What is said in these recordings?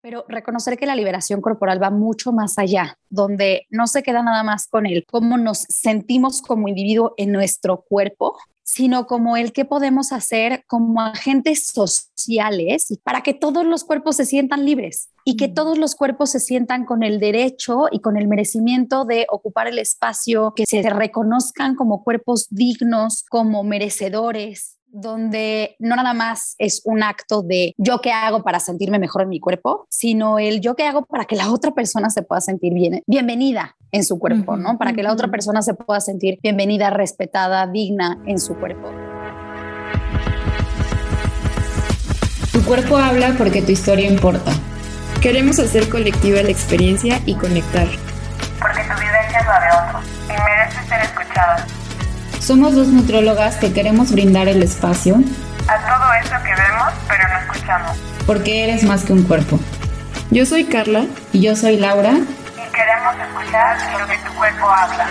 Pero reconocer que la liberación corporal va mucho más allá, donde no se queda nada más con el cómo nos sentimos como individuo en nuestro cuerpo, sino como el que podemos hacer como agentes sociales para que todos los cuerpos se sientan libres y que todos los cuerpos se sientan con el derecho y con el merecimiento de ocupar el espacio, que se reconozcan como cuerpos dignos, como merecedores, donde no nada más es un acto de yo qué hago para sentirme mejor en mi cuerpo, sino el yo qué hago para que la otra persona se pueda sentir bien, bienvenida en su cuerpo, ¿no? Para que la otra persona se pueda sentir bienvenida, respetada, digna en su cuerpo. Tu cuerpo habla porque tu historia importa. Queremos hacer colectiva la experiencia y conectar. Porque tu vivencia es la de otros y merece ser escuchada. Somos dos nutriólogas que queremos brindar el espacio a todo eso que vemos pero no escuchamos. Porque eres más que un cuerpo. Yo soy Carla y yo soy Laura y queremos escuchar lo que tu cuerpo habla.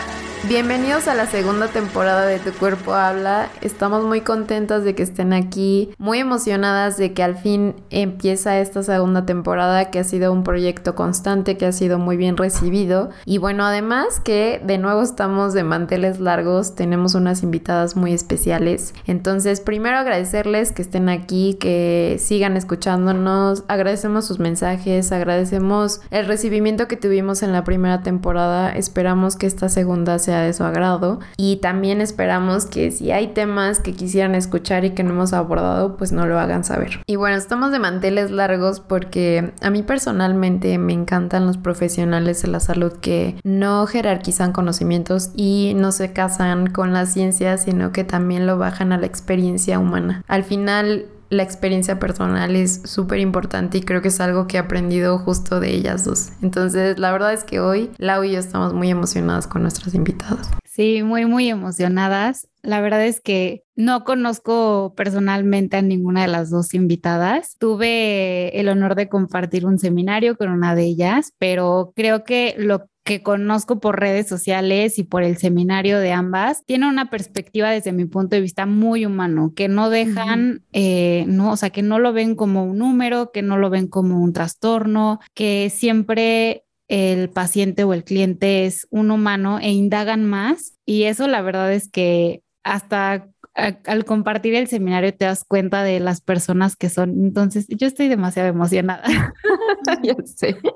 Bienvenidos a la segunda temporada de Tu Cuerpo Habla. Estamos muy contentas de que estén aquí, muy emocionadas de que al fin empieza esta segunda temporada que ha sido un proyecto constante, que ha sido muy bien recibido. Y bueno, además que de nuevo estamos de manteles largos, tenemos unas invitadas muy especiales. Entonces, primero agradecerles que estén aquí, que sigan escuchándonos, agradecemos sus mensajes, agradecemos el recibimiento que tuvimos en la primera temporada, esperamos que esta segunda sea de su agrado y también esperamos que si hay temas que quisieran escuchar y que no hemos abordado, pues no lo hagan saber. Y bueno, estamos de manteles largos porque a mí personalmente me encantan los profesionales de la salud que no jerarquizan conocimientos y no se casan con la ciencia, sino que también lo bajan a la experiencia humana. Al final, la experiencia personal es súper importante y creo que es algo que he aprendido justo de ellas dos. Entonces, la verdad es que hoy Lau y yo estamos muy emocionadas con nuestras invitadas. Sí, muy, muy emocionadas. La verdad es que no conozco personalmente a ninguna de las dos invitadas. Tuve el honor de compartir un seminario con una de ellas, pero creo que lo que conozco por redes sociales y por el seminario de ambas, tiene una perspectiva desde mi punto de vista muy humano, que no dejan, eh, no, o sea, que no lo ven como un número, que no lo ven como un trastorno, que siempre el paciente o el cliente es un humano e indagan más. Y eso la verdad es que hasta al compartir el seminario te das cuenta de las personas que son. Entonces, yo estoy demasiado emocionada. yo sé.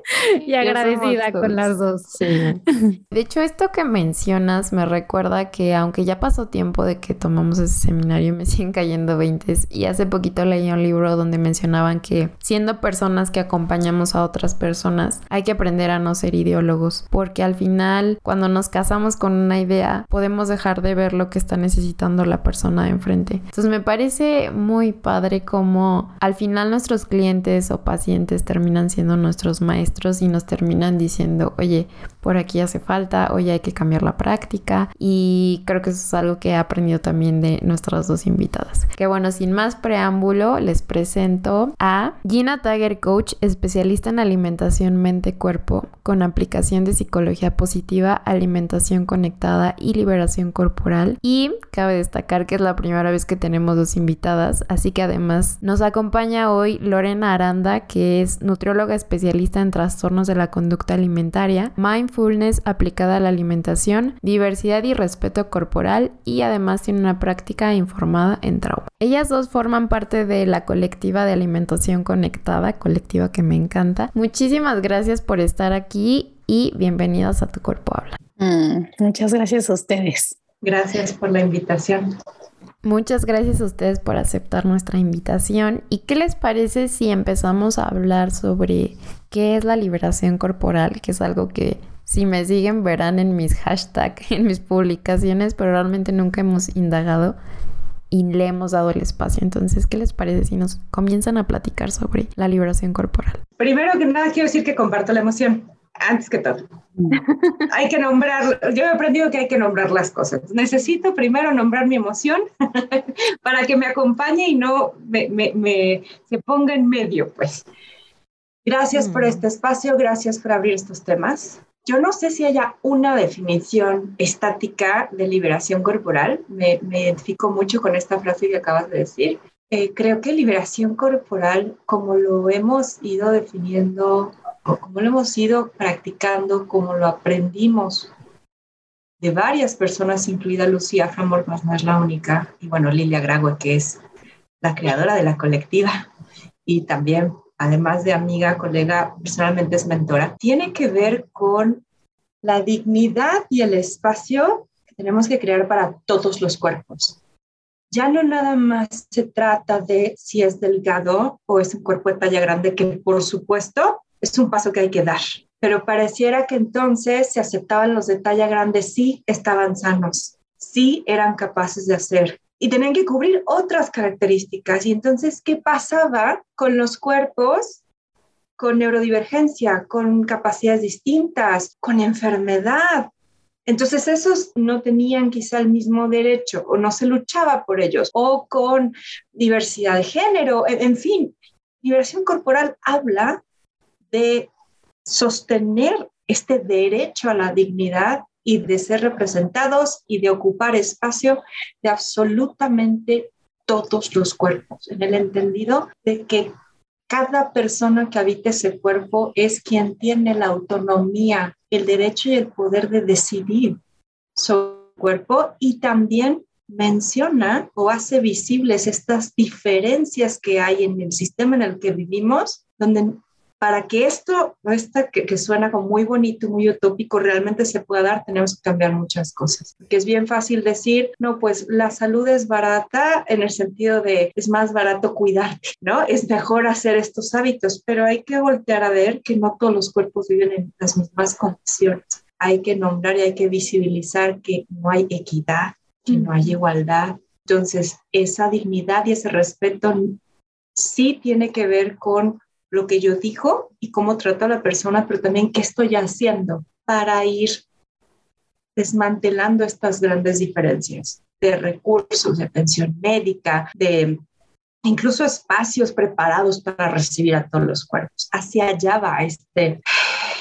Y agradecida con las dos. Sí. De hecho, esto que mencionas me recuerda que aunque ya pasó tiempo de que tomamos ese seminario, me siguen cayendo veintes. Y hace poquito leí un libro donde mencionaban que siendo personas que acompañamos a otras personas, hay que aprender a no ser ideólogos. Porque al final, cuando nos casamos con una idea, podemos dejar de ver lo que está necesitando la persona de enfrente. Entonces me parece muy padre como al final nuestros clientes o pacientes terminan siendo nuestros maestros y nos terminan diciendo, oye, por aquí hace falta, oye, hay que cambiar la práctica y creo que eso es algo que he aprendido también de nuestras dos invitadas. Que bueno, sin más preámbulo, les presento a Gina Tiger Coach, especialista en alimentación mente-cuerpo con aplicación de psicología positiva, alimentación conectada y liberación corporal. Y cabe destacar que es la primera vez que tenemos dos invitadas, así que además nos acompaña hoy Lorena Aranda, que es nutrióloga especialista en trastornos de la conducta alimentaria, mindfulness aplicada a la alimentación, diversidad y respeto corporal y además tiene una práctica informada en trauma. Ellas dos forman parte de la colectiva de alimentación conectada, colectiva que me encanta. Muchísimas gracias por estar aquí y bienvenidas a Tu Cuerpo Habla. Mm, muchas gracias a ustedes. Gracias por la invitación. Muchas gracias a ustedes por aceptar nuestra invitación. ¿Y qué les parece si empezamos a hablar sobre qué es la liberación corporal? Que es algo que si me siguen verán en mis hashtags, en mis publicaciones, pero realmente nunca hemos indagado y le hemos dado el espacio. Entonces, ¿qué les parece si nos comienzan a platicar sobre la liberación corporal? Primero que nada, quiero decir que comparto la emoción antes que todo. hay que nombrar, yo he aprendido que hay que nombrar las cosas. Necesito primero nombrar mi emoción para que me acompañe y no me, se ponga en medio, pues. Gracias por mm. este espacio, gracias por abrir estos temas. Yo no sé si haya una definición estática de liberación corporal. Me, me identifico mucho con esta frase que acabas de decir. Eh, creo que liberación corporal, como lo hemos ido definiendo, o como lo hemos ido practicando, como lo aprendimos de varias personas, incluida Lucía Framborg, no es la única, y bueno, Lilia Grague, que es la creadora de la colectiva, y también, además de amiga, colega, personalmente es mentora, tiene que ver con la dignidad y el espacio que tenemos que crear para todos los cuerpos ya no nada más se trata de si es delgado o es un cuerpo de talla grande, que por supuesto es un paso que hay que dar. Pero pareciera que entonces se aceptaban los de talla grande, sí estaban sanos, sí eran capaces de hacer. Y tenían que cubrir otras características. Y entonces, ¿qué pasaba con los cuerpos con neurodivergencia, con capacidades distintas, con enfermedad, entonces esos no tenían quizá el mismo derecho o no se luchaba por ellos o con diversidad de género, en, fin, liberación corporal habla de sostener este derecho a la dignidad y de ser representados y de ocupar espacio de absolutamente todos los cuerpos, en el entendido de que cada persona que habita ese cuerpo es quien tiene la autonomía, el derecho y el poder de decidir sobre su cuerpo y también menciona o hace visibles estas diferencias que hay en el sistema en el que vivimos, donde para que esto, esta que, que, suena como muy bonito, muy utópico, realmente se pueda dar, tenemos que cambiar muchas cosas. Que es bien fácil decir, no, pues la salud es barata en el sentido de es más barato cuidarte, ¿no? Es mejor hacer estos hábitos, pero hay que voltear a ver que no todos los cuerpos viven en las mismas condiciones. Hay que nombrar y hay que visibilizar que no hay equidad, que no hay igualdad. Entonces, esa dignidad y ese respeto sí tiene que ver con lo que yo digo y cómo trato a la persona, pero también qué estoy haciendo para ir desmantelando estas grandes diferencias de recursos, de atención médica, de incluso espacios preparados para recibir a todos los cuerpos. Hacia allá va este,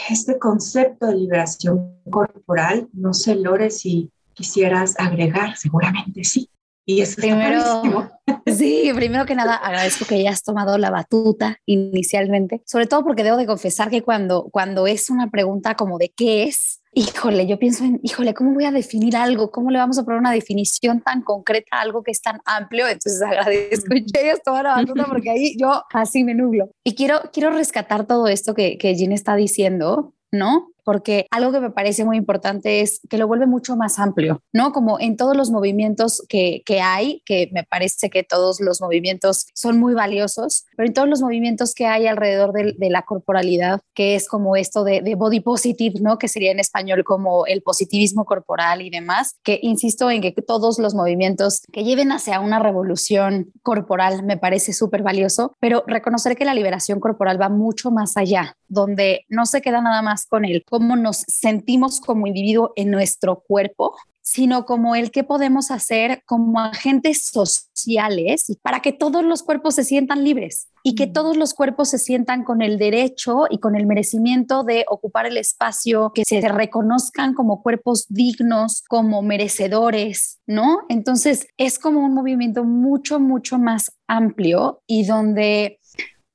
este concepto de liberación corporal. No sé, Lore, si quisieras agregar, seguramente sí. Y eso primero, sí, primero que nada agradezco que hayas tomado la batuta inicialmente, sobre todo porque debo de confesar que cuando, cuando es una pregunta como de qué es, híjole, yo pienso en, híjole, ¿cómo voy a definir algo? ¿Cómo le vamos a poner una definición tan concreta a algo que es tan amplio? Entonces agradezco que hayas tomado la batuta porque ahí yo así me nublo. Y quiero, quiero rescatar todo esto que, que Jean está diciendo, ¿no? Porque algo que me parece muy importante es que lo vuelve mucho más amplio, ¿no? Como en todos los movimientos que, que hay, que me parece que todos los movimientos son muy valiosos, pero en todos los movimientos que hay alrededor de, de la corporalidad, que es como esto de, de, body positive, ¿no? Que sería en español como el positivismo corporal y demás, que insisto en que todos los movimientos que lleven hacia una revolución corporal me parece súper valioso, pero reconocer que la liberación corporal va mucho más allá, donde no se queda nada más con el cómo nos sentimos como individuo en nuestro cuerpo, sino como el que podemos hacer como agentes sociales para que todos los cuerpos se sientan libres y que mm. todos los cuerpos se sientan con el derecho y con el merecimiento de ocupar el espacio, que se reconozcan como cuerpos dignos, como merecedores, ¿no? Entonces es como un movimiento mucho, mucho más amplio y donde,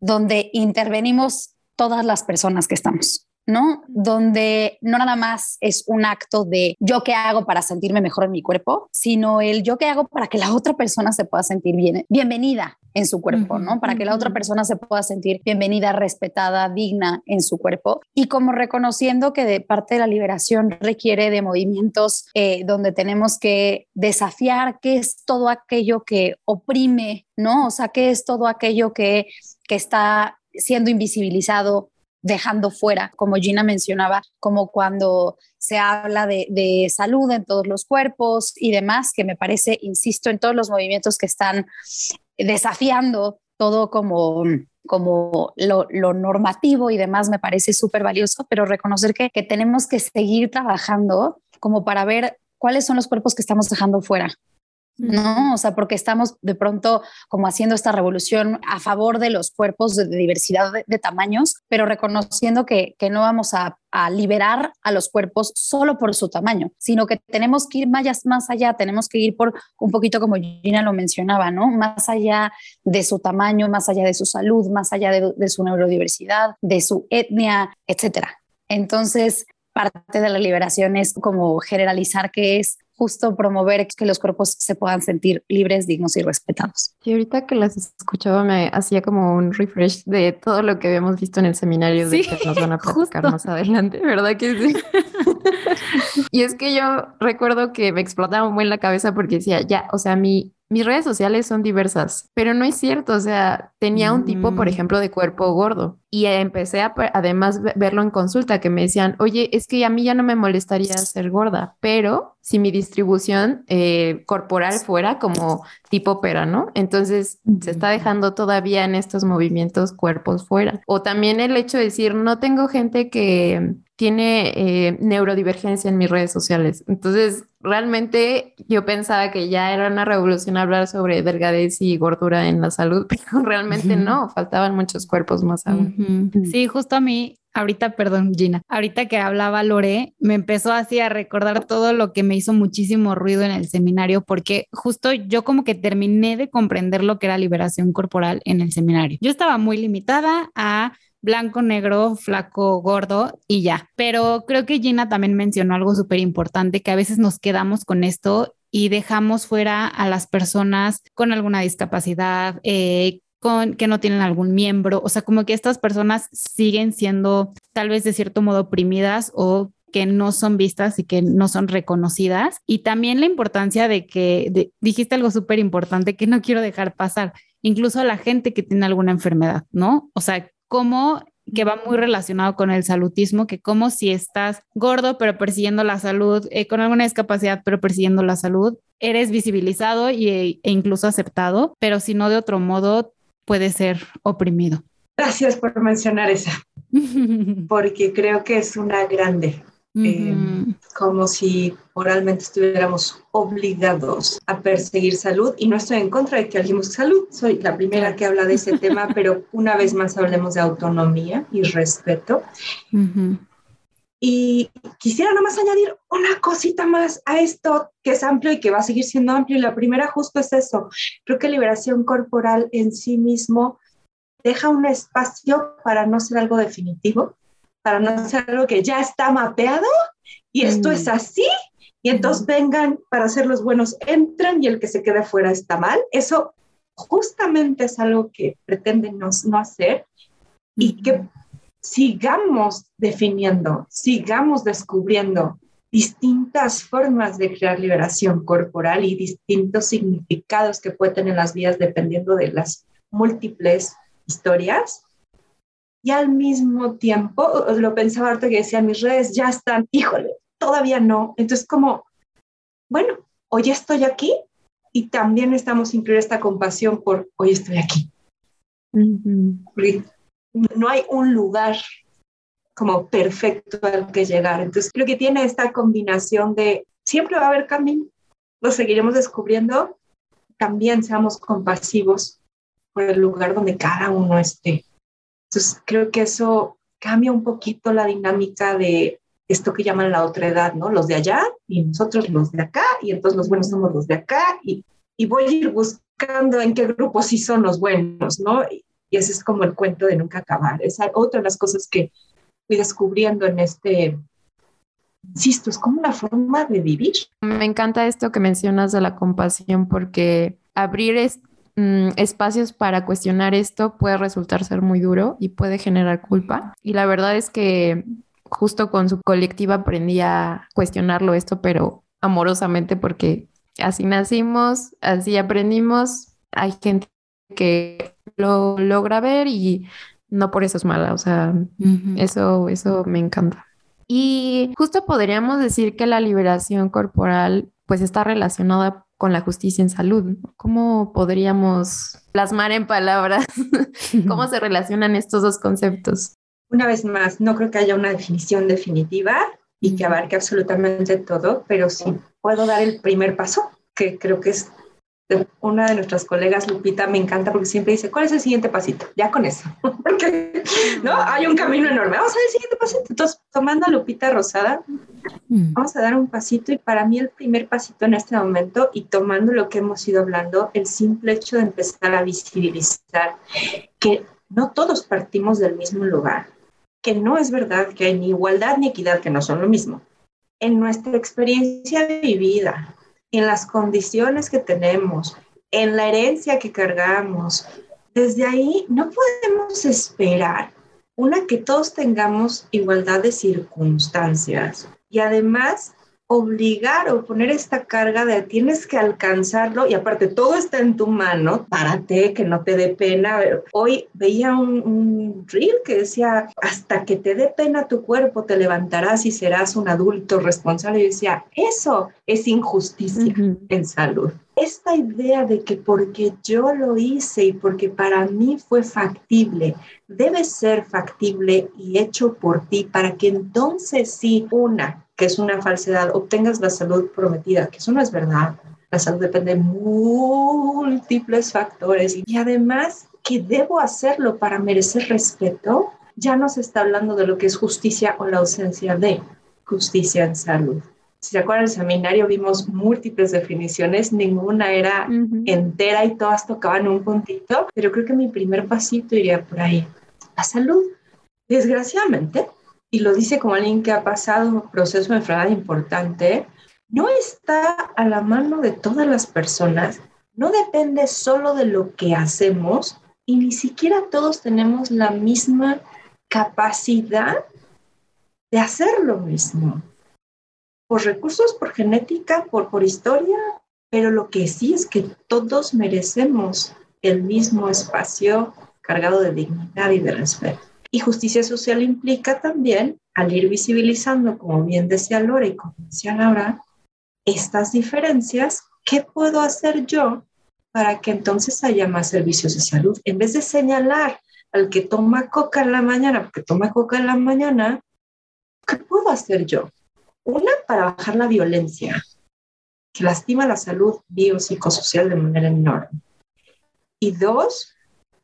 donde intervenimos todas las personas que estamos. ¿No? Donde no nada más es un acto de yo qué hago para sentirme mejor en mi cuerpo, sino el yo qué hago para que la otra persona se pueda sentir bien, bienvenida en su cuerpo, ¿no? Para que la otra persona se pueda sentir bienvenida, respetada, digna en su cuerpo. Y como reconociendo que de parte de la liberación requiere de movimientos eh, donde tenemos que desafiar qué es todo aquello que oprime, ¿no? O sea, qué es todo aquello que, que está siendo invisibilizado dejando fuera, como Gina mencionaba, como cuando se habla de, salud en todos los cuerpos y demás, que me parece, insisto, en todos los movimientos que están desafiando todo como como lo, normativo y demás me parece súper valioso, pero reconocer que, que tenemos que seguir trabajando como para ver cuáles son los cuerpos que estamos dejando fuera, ¿no? O sea, porque estamos de pronto como haciendo esta revolución a favor de los cuerpos de, diversidad de, tamaños, pero reconociendo que, que no vamos a, a, liberar a los cuerpos solo por su tamaño, sino que tenemos que ir más, más allá, tenemos que ir por un poquito como Gina lo mencionaba, ¿no? Más allá de su tamaño, más allá de su salud, más allá de, su neurodiversidad, de su etnia, etcétera. Entonces, parte de la liberación es como generalizar que es justo promover que los cuerpos se puedan sentir libres, dignos y respetados. Y ahorita que las escuchaba me hacía como un refresh de todo lo que habíamos visto en el seminario de que nos van a platicar más adelante, ¿verdad que sí? y es que yo recuerdo que me explotaba muy en la cabeza porque decía, ya, o sea, mi mis redes sociales son diversas, pero no es cierto. O sea, tenía un tipo, por mm. ejemplo, de cuerpo gordo y empecé a además verlo en consulta que me decían, oye, es que a mí ya no me molestaría ser gorda, pero si mi distribución eh, corporal fuera como tipo pera, ¿no? Entonces se está dejando todavía en estos movimientos cuerpos fuera. O también el hecho de decir, no tengo gente que tiene eh, neurodivergencia en mis redes sociales. Entonces, realmente yo pensaba que ya era una revolución hablar sobre delgadez y gordura en la salud, pero realmente no, faltaban muchos cuerpos más aún. Sí, justo a mí, ahorita, perdón, Gina, ahorita que hablaba Lore, me empezó así a recordar todo lo que me hizo muchísimo ruido en el seminario, porque justo yo como que terminé de comprender lo que era liberación corporal en el seminario. Yo estaba muy limitada a blanco, negro, flaco, gordo y ya. Pero creo que Gina también mencionó algo súper importante, que a veces nos quedamos con esto y dejamos fuera a las personas con alguna discapacidad, eh, con que no tienen algún miembro, o sea, como que estas personas siguen siendo tal vez de cierto modo oprimidas o que no son vistas y que no son reconocidas. Y también la importancia de que dijiste algo súper importante que no quiero dejar pasar, incluso a la gente que tiene alguna enfermedad, ¿no? O sea, como que va muy relacionado con el salutismo, que como si estás gordo pero persiguiendo la salud, eh, con alguna discapacidad pero persiguiendo la salud, eres visibilizado y, e incluso aceptado, pero si no de otro modo puede ser oprimido. Gracias por mencionar esa, porque creo que es una grande. Eh, como si moralmente estuviéramos obligados a perseguir salud y no estoy en contra de que hablemos salud, soy la primera que habla de ese tema, pero una vez más hablemos de autonomía y respeto. Y quisiera nomás añadir una cosita más a esto que es amplio y que va a seguir siendo amplio. Y la primera justo es eso. Creo que liberación corporal en sí mismo deja un espacio para no ser algo definitivo, para no ser algo que ya está mapeado y esto es mm. así. Y entonces vengan para ser los buenos, entran y el que se quede fuera está mal. Eso justamente es algo que pretenden no, no hacer y que sigamos definiendo, sigamos descubriendo distintas formas de crear liberación corporal y distintos significados que pueden tener las vías dependiendo de las múltiples historias y al mismo tiempo, lo pensaba ahorita que decía, mis redes ya están, híjole, todavía no. Entonces, como, bueno, hoy estoy aquí y también necesitamos incluir esta compasión por hoy estoy aquí. No hay un lugar como perfecto al que llegar. Entonces, creo que tiene esta combinación de siempre va a haber camino, lo seguiremos descubriendo, también seamos compasivos por el lugar donde cada uno esté. Entonces, creo que eso cambia un poquito la dinámica de esto que llaman la otra edad, ¿no? Los de allá y nosotros los de acá, y entonces los buenos somos los de acá, y, y voy a ir buscando en qué grupo sí son los buenos, ¿no? Y, ese es como el cuento de nunca acabar. Es otra de las cosas que fui descubriendo en este, insisto, es como una forma de vivir. Me encanta esto que mencionas de la compasión porque abrir es, Mm, espacios para cuestionar esto puede resultar ser muy duro y puede generar culpa. Y la verdad es que justo con su colectiva aprendí a cuestionarlo esto, pero amorosamente porque así nacimos, así aprendimos. Hay gente que lo logra ver y no por eso es mala, o sea, eso, eso me encanta. Y justo podríamos decir que la liberación corporal pues está relacionada con la justicia en salud. ¿Cómo podríamos plasmar en palabras cómo se relacionan estos dos conceptos? Una vez más, no creo que haya una definición definitiva y que abarque absolutamente todo, pero sí puedo dar el primer paso, que creo que es una de nuestras colegas, Lupita, me encanta porque siempre dice, ¿cuál es el siguiente pasito? Ya con eso, porque ¿no? hay un camino enorme. Vamos a ver el siguiente pasito. Entonces, tomando a Lupita Rosada, mm. vamos a dar un pasito y para mí el primer pasito en este momento y tomando lo que hemos ido hablando, el simple hecho de empezar a visibilizar que no todos partimos del mismo lugar, que no es verdad que hay ni igualdad ni equidad, que no son lo mismo. En nuestra experiencia de vida, en las condiciones que tenemos, en la herencia que cargamos. Desde ahí no podemos esperar, una, que todos tengamos igualdad de circunstancias y además obligar o poner esta carga de tienes que alcanzarlo y aparte todo está en tu mano, párate, que no te dé pena. Hoy veía un, un reel que decía, hasta que te dé pena tu cuerpo, te levantarás y serás un adulto responsable. Y decía, eso es injusticia en salud. Esta idea de que porque yo lo hice y porque para mí fue factible, debe ser factible y hecho por ti para que entonces sí, una, que es una falsedad, obtengas la salud prometida, que eso no es verdad. La salud depende de múltiples factores y además que debo hacerlo para merecer respeto, ya no se está hablando de lo que es justicia o la ausencia de justicia en salud. Si se acuerdan del seminario vimos múltiples definiciones, ninguna era entera y todas tocaban un puntito, pero creo que mi primer pasito iría por ahí. La salud, desgraciadamente, y lo dice como alguien que ha pasado un proceso de enfermedad importante, no está a la mano de todas las personas, no depende solo de lo que hacemos y ni siquiera todos tenemos la misma capacidad de hacer lo mismo. Por recursos, por genética, por, por historia, pero lo que sí es que todos merecemos el mismo espacio cargado de dignidad y de respeto. Y justicia social implica también, al ir visibilizando, como bien decía Lore y como decía Laura, estas diferencias, ¿qué puedo hacer yo para que entonces haya más servicios de salud? En vez de señalar al que toma coca en la mañana, porque toma coca en la mañana, ¿qué puedo hacer yo? Una, para bajar la violencia, que lastima la salud biopsicosocial de manera enorme. Y dos,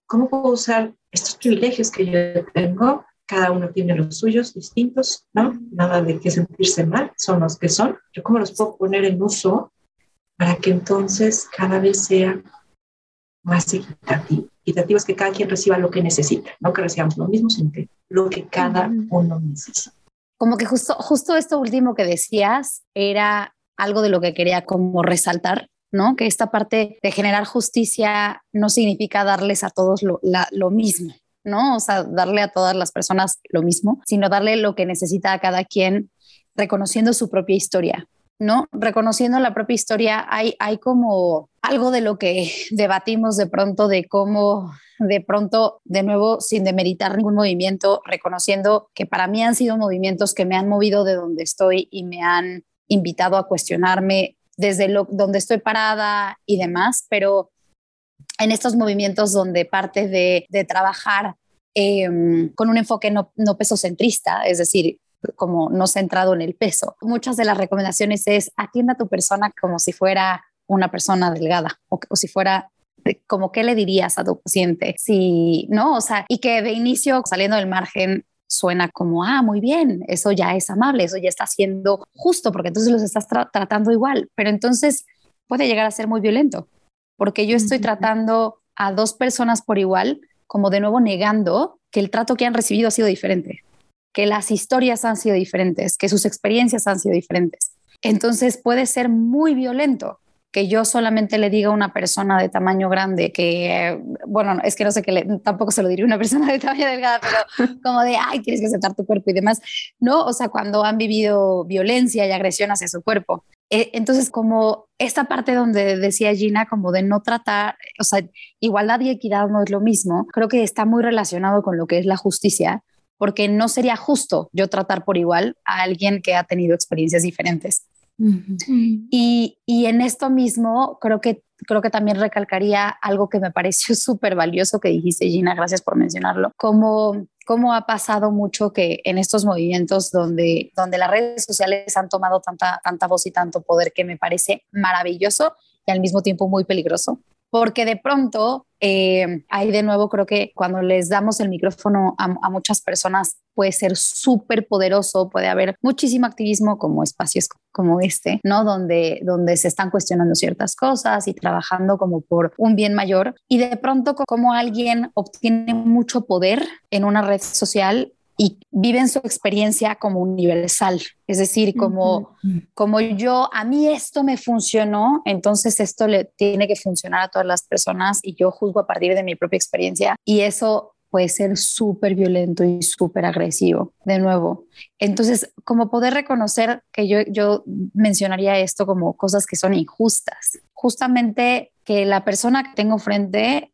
¿cómo puedo usar estos privilegios que yo tengo, cada uno tiene los suyos distintos, ¿no? Nada de que sentirse mal, son los que son. Yo cómo los puedo poner en uso para que entonces cada vez sea más equitativo. Equitativo es que cada quien reciba lo que necesita, no que recibamos lo mismo, sino que lo que cada uno necesita. Como que justo, justo esto último que decías era algo de lo que quería como resaltar, ¿no? Que esta parte de generar justicia no significa darles a todos lo, lo mismo, ¿no? O sea, darle a todas las personas lo mismo, sino darle lo que necesita a cada quien, reconociendo su propia historia, ¿no? Reconociendo la propia historia, hay, hay como algo de lo que debatimos de pronto, de cómo de pronto, de nuevo, sin demeritar ningún movimiento, reconociendo que para mí han sido movimientos que me han movido de donde estoy y me han invitado a cuestionarme desde lo, donde estoy parada y demás, pero en estos movimientos donde parte de, trabajar em, con un enfoque no, no pesocentrista, es decir, como no centrado en el peso. Muchas de las recomendaciones es atienda a tu persona como si fuera una persona delgada o, o si fuera como qué le dirías a tu paciente si no o sea y que de inicio saliendo del margen suena como, ah, muy bien, eso ya es amable, eso ya está siendo justo, porque entonces los estás tratando igual, pero entonces puede llegar a ser muy violento, porque yo estoy tratando a dos personas por igual, como de nuevo negando que el trato que han recibido ha sido diferente, que las historias han sido diferentes, que sus experiencias han sido diferentes. Entonces puede ser muy violento que yo solamente le diga a una persona de tamaño grande que, bueno, es que no sé que tampoco se lo diría a una persona de tamaño delgada, pero como de, ay, tienes que aceptar tu cuerpo y demás, ¿no? O sea, cuando han vivido violencia y agresión hacia su cuerpo. E, entonces, como esta parte donde decía Gina, como de no tratar, o sea, igualdad y equidad no es lo mismo, creo que está muy relacionado con lo que es la justicia, porque no sería justo yo tratar por igual a alguien que ha tenido experiencias diferentes. Y, y, en esto mismo creo que, creo que también recalcaría algo que me pareció súper valioso que dijiste, Gina, gracias por mencionarlo, como cómo ha pasado mucho que en estos movimientos donde, donde las redes sociales han tomado tanta, tanta voz y tanto poder que me parece maravilloso y al mismo tiempo muy peligroso porque de pronto eh, ahí de nuevo creo que cuando les damos el micrófono a, muchas personas puede ser súper poderoso, puede haber muchísimo activismo como espacios como este, ¿no? Donde, donde se están cuestionando ciertas cosas y trabajando como por un bien mayor y de pronto como alguien obtiene mucho poder en una red social y viven su experiencia como universal. Es decir, como, como yo, a mí esto me funcionó, entonces esto le tiene que funcionar a todas las personas y yo juzgo a partir de mi propia experiencia y eso puede ser súper violento y súper agresivo, de nuevo. Entonces, como poder reconocer que yo, yo mencionaría esto como cosas que son injustas, justamente que la persona que tengo frente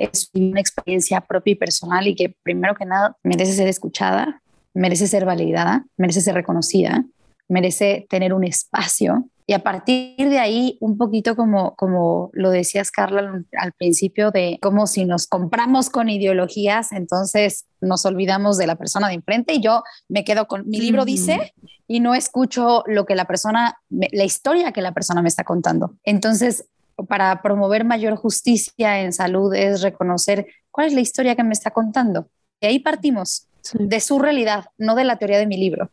es una experiencia propia y personal y que primero que nada merece ser escuchada, merece ser validada, merece ser reconocida, merece tener un espacio. Y a partir de ahí, un poquito como, como lo decías, Carla, al principio, de como si nos compramos con ideologías, entonces nos olvidamos de la persona de enfrente y yo me quedo con mi libro dice y no escucho lo que la persona, la historia que la persona me está contando. Entonces, para promover mayor justicia en salud es reconocer cuál es la historia que me está contando. Y ahí partimos, de su realidad, no de la teoría de mi libro.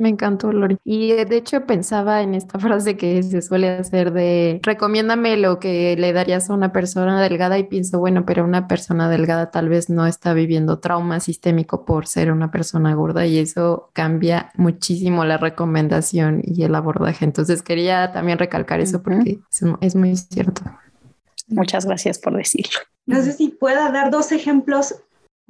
Me encantó, Lori. Y eh, de hecho pensaba en esta frase que se suele hacer de recomiéndame lo que le darías a una persona delgada y pienso, bueno, pero una persona delgada tal vez no está viviendo trauma sistémico por ser una persona gorda y eso cambia muchísimo la recomendación y el abordaje. Entonces quería también recalcar eso porque es muy cierto. Muchas gracias por decirlo. No sé si pueda dar dos ejemplos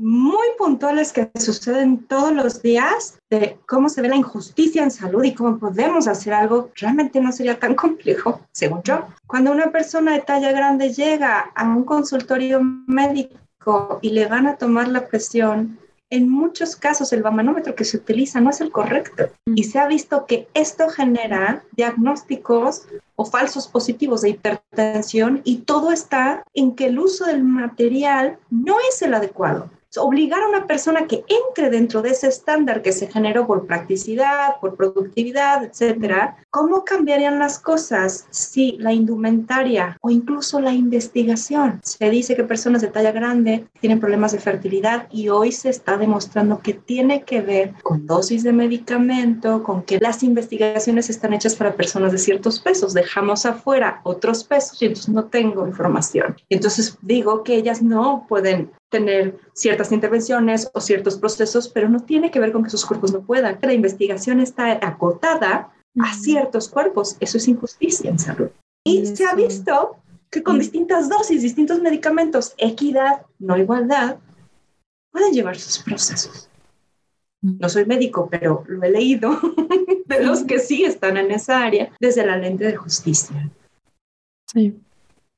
muy puntuales que suceden todos los días de cómo se ve la injusticia en salud y cómo podemos hacer algo, realmente no sería tan complejo, según yo. Cuando una persona de talla grande llega a un consultorio médico y le van a tomar la presión, en muchos casos el bamanómetro que se utiliza no es el correcto. Y se ha visto que esto genera diagnósticos o falsos positivos de hipertensión y todo está en que el uso del material no es el adecuado obligar a una persona que entre dentro de ese estándar que se generó por practicidad, por productividad, etcétera, ¿cómo cambiarían las cosas si la indumentaria o incluso la investigación se dice que personas de talla grande tienen problemas de fertilidad y hoy se está demostrando que tiene que ver con dosis de medicamento, con que las investigaciones están hechas para personas de ciertos pesos, dejamos afuera otros pesos y entonces no tengo información. Entonces digo que ellas no pueden tener ciertas intervenciones o ciertos procesos, pero no tiene que ver con que sus cuerpos no puedan. La investigación está acotada a ciertos cuerpos. Eso es injusticia en salud. Y se ha visto que con distintas dosis, distintos medicamentos, equidad, no igualdad, pueden llevar sus procesos. No soy médico, pero lo he leído de los que sí están en esa área desde la lente de justicia. Sí.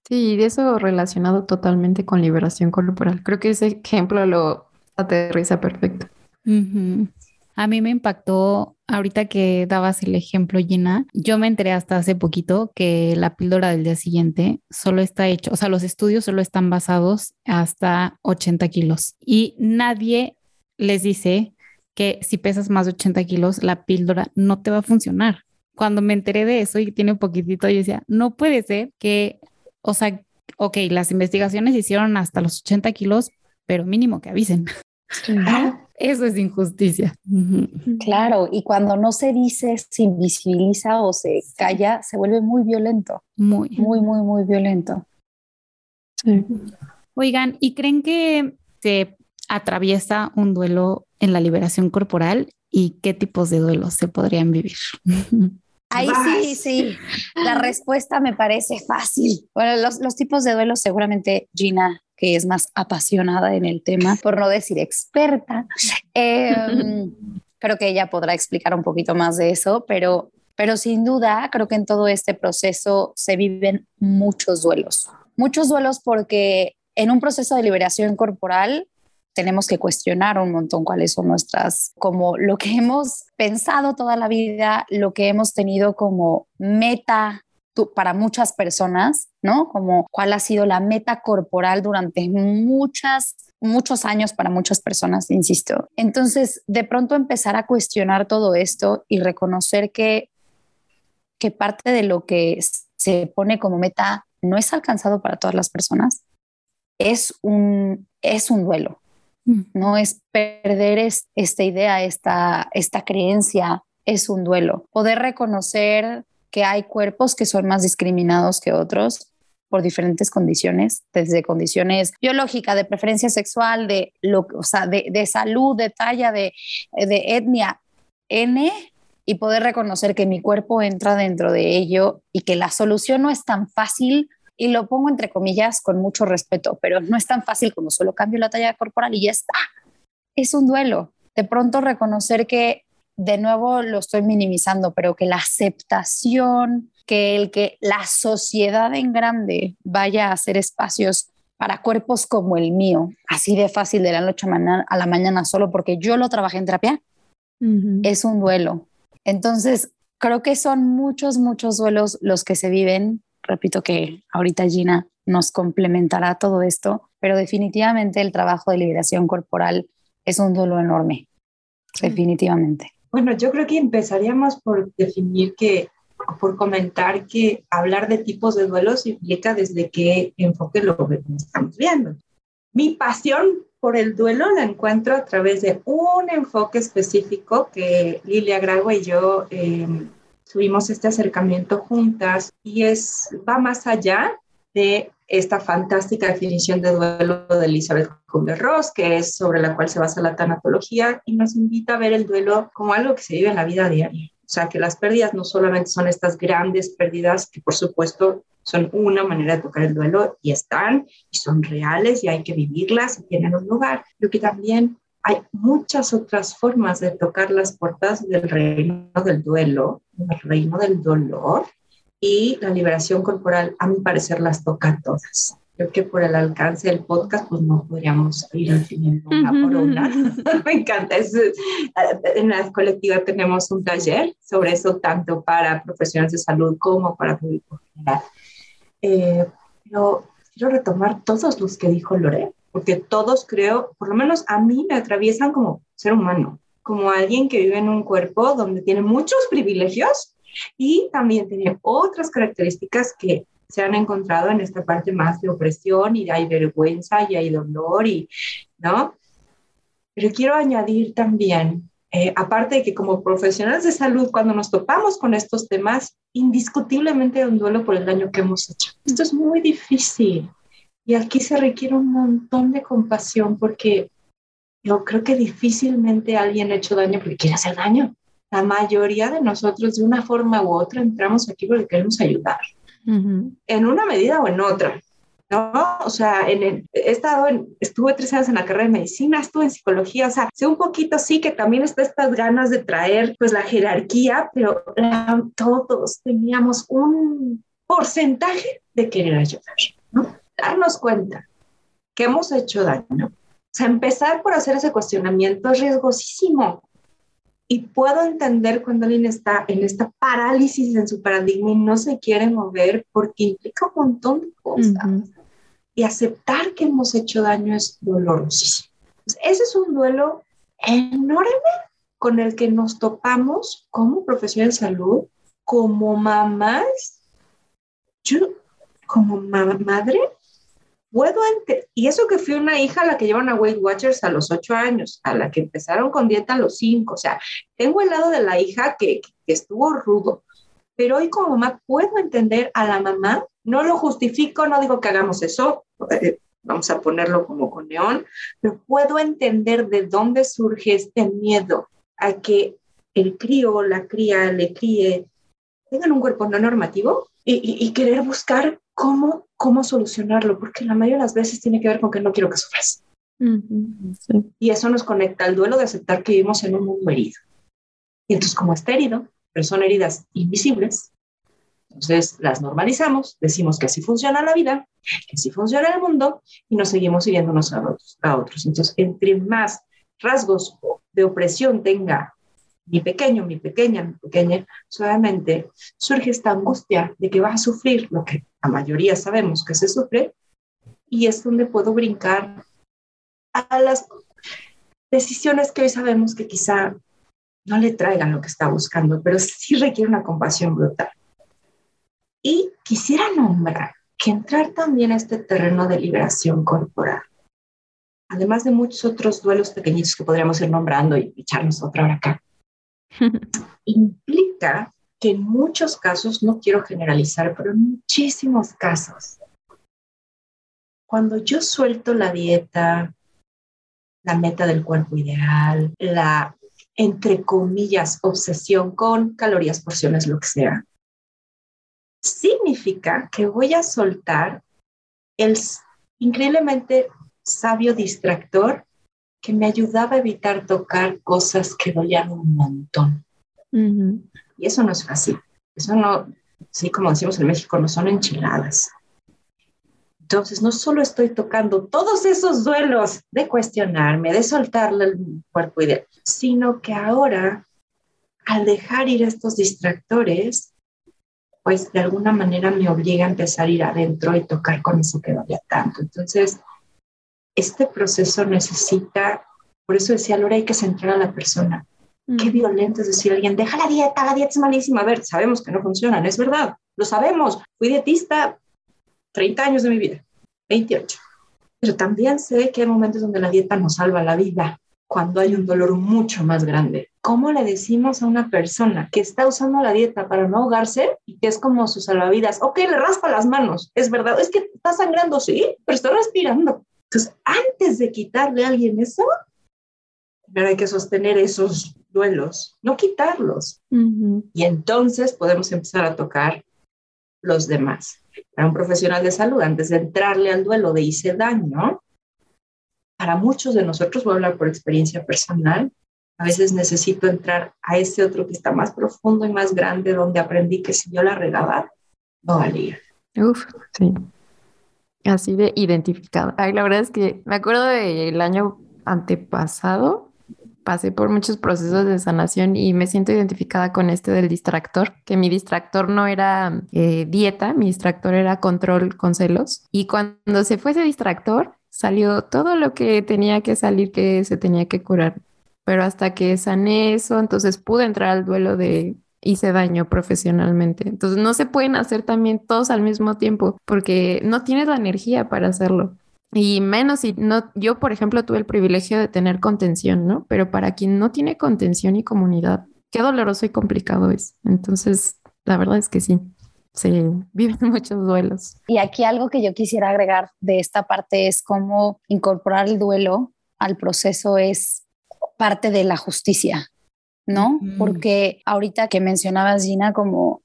Sí, y eso relacionado totalmente con liberación corporal. Creo que ese ejemplo lo aterriza perfecto. A mí me impactó ahorita que dabas el ejemplo, Gina. Yo me enteré hasta hace poquito que la píldora del día siguiente solo está hecho, o sea, los estudios solo están basados hasta 80 kilos y nadie les dice que si pesas más de 80 kilos, la píldora no te va a funcionar. Cuando me enteré de eso y tiene un poquitito, yo decía, no puede ser que o sea, ok, las investigaciones hicieron hasta los 80 kilos, pero mínimo que avisen. Eso es injusticia. Claro, y cuando no se dice, se invisibiliza o se calla, se vuelve muy violento. Muy, muy, muy, muy violento. Oigan, ¿y creen que se atraviesa un duelo en la liberación corporal y qué tipos de duelos se podrían vivir? Ahí sí, sí. La respuesta me parece fácil. Bueno, los, tipos de duelo seguramente Gina que es más apasionada en el tema, por no decir experta, em, creo que ella podrá explicar un poquito más de eso, pero, pero sin duda creo que en todo este proceso se viven muchos duelos. Muchos duelos porque en un proceso de liberación corporal tenemos que cuestionar un montón cuáles son nuestras, como lo que hemos pensado toda la vida, lo que hemos tenido como meta para muchas personas, ¿no? Como cuál ha sido la meta corporal durante muchas muchos años para muchas personas, insisto. Entonces, de pronto empezar a cuestionar todo esto y reconocer que, que parte de lo que se pone como meta no es alcanzado para todas las personas, es un, es un duelo. No es perder esta idea, esta, esta creencia, es un duelo. Poder reconocer que hay cuerpos que son más discriminados que otros por diferentes condiciones, desde condiciones biológicas, de preferencia sexual, de, o sea, de, de salud, de talla, de, de etnia, N, y poder reconocer que mi cuerpo entra dentro de ello y que la solución no es tan fácil y lo pongo entre comillas con mucho respeto, pero no es tan fácil como solo cambio la talla corporal y ya está. Es un duelo. De pronto reconocer que de nuevo lo estoy minimizando, pero que la aceptación, que el que la sociedad en grande vaya a hacer espacios para cuerpos como el mío, así de fácil de la noche a la mañana solo porque yo lo trabajé en terapia, es un duelo. Entonces, creo que son muchos, muchos duelos los que se viven. Repito que ahorita Gina nos complementará todo esto, pero definitivamente el trabajo de liberación corporal es un duelo enorme, definitivamente. Bueno, yo creo que empezaríamos por definir que, por comentar que hablar de tipos de duelos implica desde qué enfoque lo estamos viendo. Mi pasión por el duelo la encuentro a través de un enfoque específico que Lilia Grago y yo eh, tuvimos este acercamiento juntas y es, va más allá de esta fantástica definición de duelo de Elizabeth Kubler-Ross, que es sobre la cual se basa la tanatología, y nos invita a ver el duelo como algo que se vive en la vida diaria. O sea, que las pérdidas no solamente son estas grandes pérdidas, que por supuesto son una manera de tocar el duelo y están, y son reales y hay que vivirlas y tienen un lugar, pero que también hay muchas otras formas de tocar las puertas del reino del duelo, del reino del dolor, y la liberación corporal, a mi parecer, las toca todas. Creo que por el alcance del podcast, pues no podríamos ir definiendo una por una. Me encanta. en la colectiva tenemos un taller sobre eso, tanto para profesionales de salud como para público general. Eh, pero quiero retomar todos los que dijo Lore, porque todos creo, por lo menos a mí me atraviesan como ser humano, como alguien que vive en un cuerpo donde tiene muchos privilegios y también tiene otras características que se han encontrado en esta parte más de opresión y hay vergüenza y hay dolor y, ¿no? Pero quiero añadir también, eh, aparte de que como profesionales de salud, cuando nos topamos con estos temas, indiscutiblemente un duelo por el daño que hemos hecho. Esto es muy difícil y aquí se requiere un montón de compasión porque yo creo que difícilmente alguien ha hecho daño porque quiere hacer daño la mayoría de nosotros de una forma u otra entramos aquí porque queremos ayudar, en una medida o en otra. ¿no? O sea, en he estado en, estuve tres años en la carrera de medicina, estuve en psicología, o sea, sé un poquito sí que también está estas ganas de traer pues la jerarquía, pero todos teníamos un porcentaje de querer ayudar, ¿no? Darnos cuenta que hemos hecho daño. O sea, empezar por hacer ese cuestionamiento es riesgosísimo. Y puedo entender cuando alguien está en esta parálisis en su paradigma y no se quiere mover porque implica un montón de cosas. Y aceptar que hemos hecho daño es dolorosísimo. ese es un duelo enorme con el que nos topamos como profesionales de salud, como mamás. Yo, como madre, puedo y eso que fui una hija a la que llevan a Weight Watchers a los ocho años, a la que empezaron con dieta a los cinco, o sea, tengo el lado de la hija que, estuvo rudo, pero hoy como mamá puedo entender a la mamá, no lo justifico, no digo que hagamos eso, eh, vamos a ponerlo como con neón, pero puedo entender de dónde surge este miedo a que el crío la cría le críe tengan un cuerpo no normativo y querer buscar cómo, cómo solucionarlo, porque la mayoría de las veces tiene que ver con que no quiero que sufras. Y eso nos conecta al duelo de aceptar que vivimos en un mundo herido. Y entonces, como está herido, pero son heridas invisibles, entonces las normalizamos, decimos que así funciona la vida, que así funciona el mundo, y nos seguimos hiriéndonos a otros. A otros. Entonces, entre más rasgos de opresión tenga mi pequeño, mi pequeña, mi pequeña, solamente surge esta angustia de que vas a sufrir lo que la mayoría sabemos que se sufre, y es donde puedo brincar a las decisiones que hoy sabemos que quizá no le traigan lo que está buscando, pero sí requiere una compasión brutal. Y quisiera nombrar que entrar también a este terreno de liberación corporal, además de muchos otros duelos pequeñitos que podríamos ir nombrando y echarnos otra hora acá, implica que en muchos casos, no quiero generalizar, pero en muchísimos casos, cuando yo suelto la dieta, la meta del cuerpo ideal, la, entre comillas, obsesión con calorías, porciones, lo que sea, significa que voy a soltar el increíblemente sabio distractor que me ayudaba a evitar tocar cosas que dolían un montón. Y eso no es fácil. Eso no, sí, como decimos en México, no son enchiladas. Entonces, no solo estoy tocando todos esos duelos de cuestionarme, de soltarle el cuerpo ideal, sino que ahora, al dejar ir estos distractores, pues de alguna manera me obliga a empezar a ir adentro y tocar con eso que valía tanto. Entonces, este proceso necesita, por eso decía Laura, hay que centrar a la persona. Qué violento es decir a alguien, deja la dieta, la dieta es malísima. A ver, sabemos que no funcionan, es verdad, lo sabemos. Fui dietista 30 años de mi vida, 28. Pero también sé que hay momentos donde la dieta nos salva la vida, cuando hay un dolor mucho más grande. ¿Cómo le decimos a una persona que está usando la dieta para no ahogarse y que es como su salvavidas? Ok, le raspa las manos, es verdad, es que está sangrando, sí, pero está respirando. Entonces, antes de quitarle a alguien eso, primero hay que sostener esos duelos, no quitarlos. Y entonces podemos empezar a tocar los demás para un profesional de salud, antes de entrarle al duelo de hice daño, para muchos de nosotros, voy a hablar por experiencia personal, a veces necesito entrar a ese otro que está más profundo y más grande, donde aprendí que si yo la regaba, no valía. Uf, sí. Así de identificado. Ay, la verdad es que me acuerdo del año antepasado, pasé por muchos procesos de sanación y me siento identificada con este del distractor, que mi distractor no era eh, dieta, mi distractor era control con celos. Y cuando se fue ese distractor, salió todo lo que tenía que salir, que se tenía que curar. Pero hasta que sané eso, entonces pude entrar al duelo de hice daño profesionalmente. Entonces no se pueden hacer también todos al mismo tiempo porque no tienes la energía para hacerlo. Y menos si no, yo por ejemplo tuve el privilegio de tener contención, ¿no? Pero para quien no tiene contención y comunidad, qué doloroso y complicado es. Entonces, la verdad es que sí, se viven muchos duelos. Y aquí algo que yo quisiera agregar de esta parte es cómo incorporar el duelo al proceso es parte de la justicia, ¿no? Porque ahorita que mencionabas, Gina, como,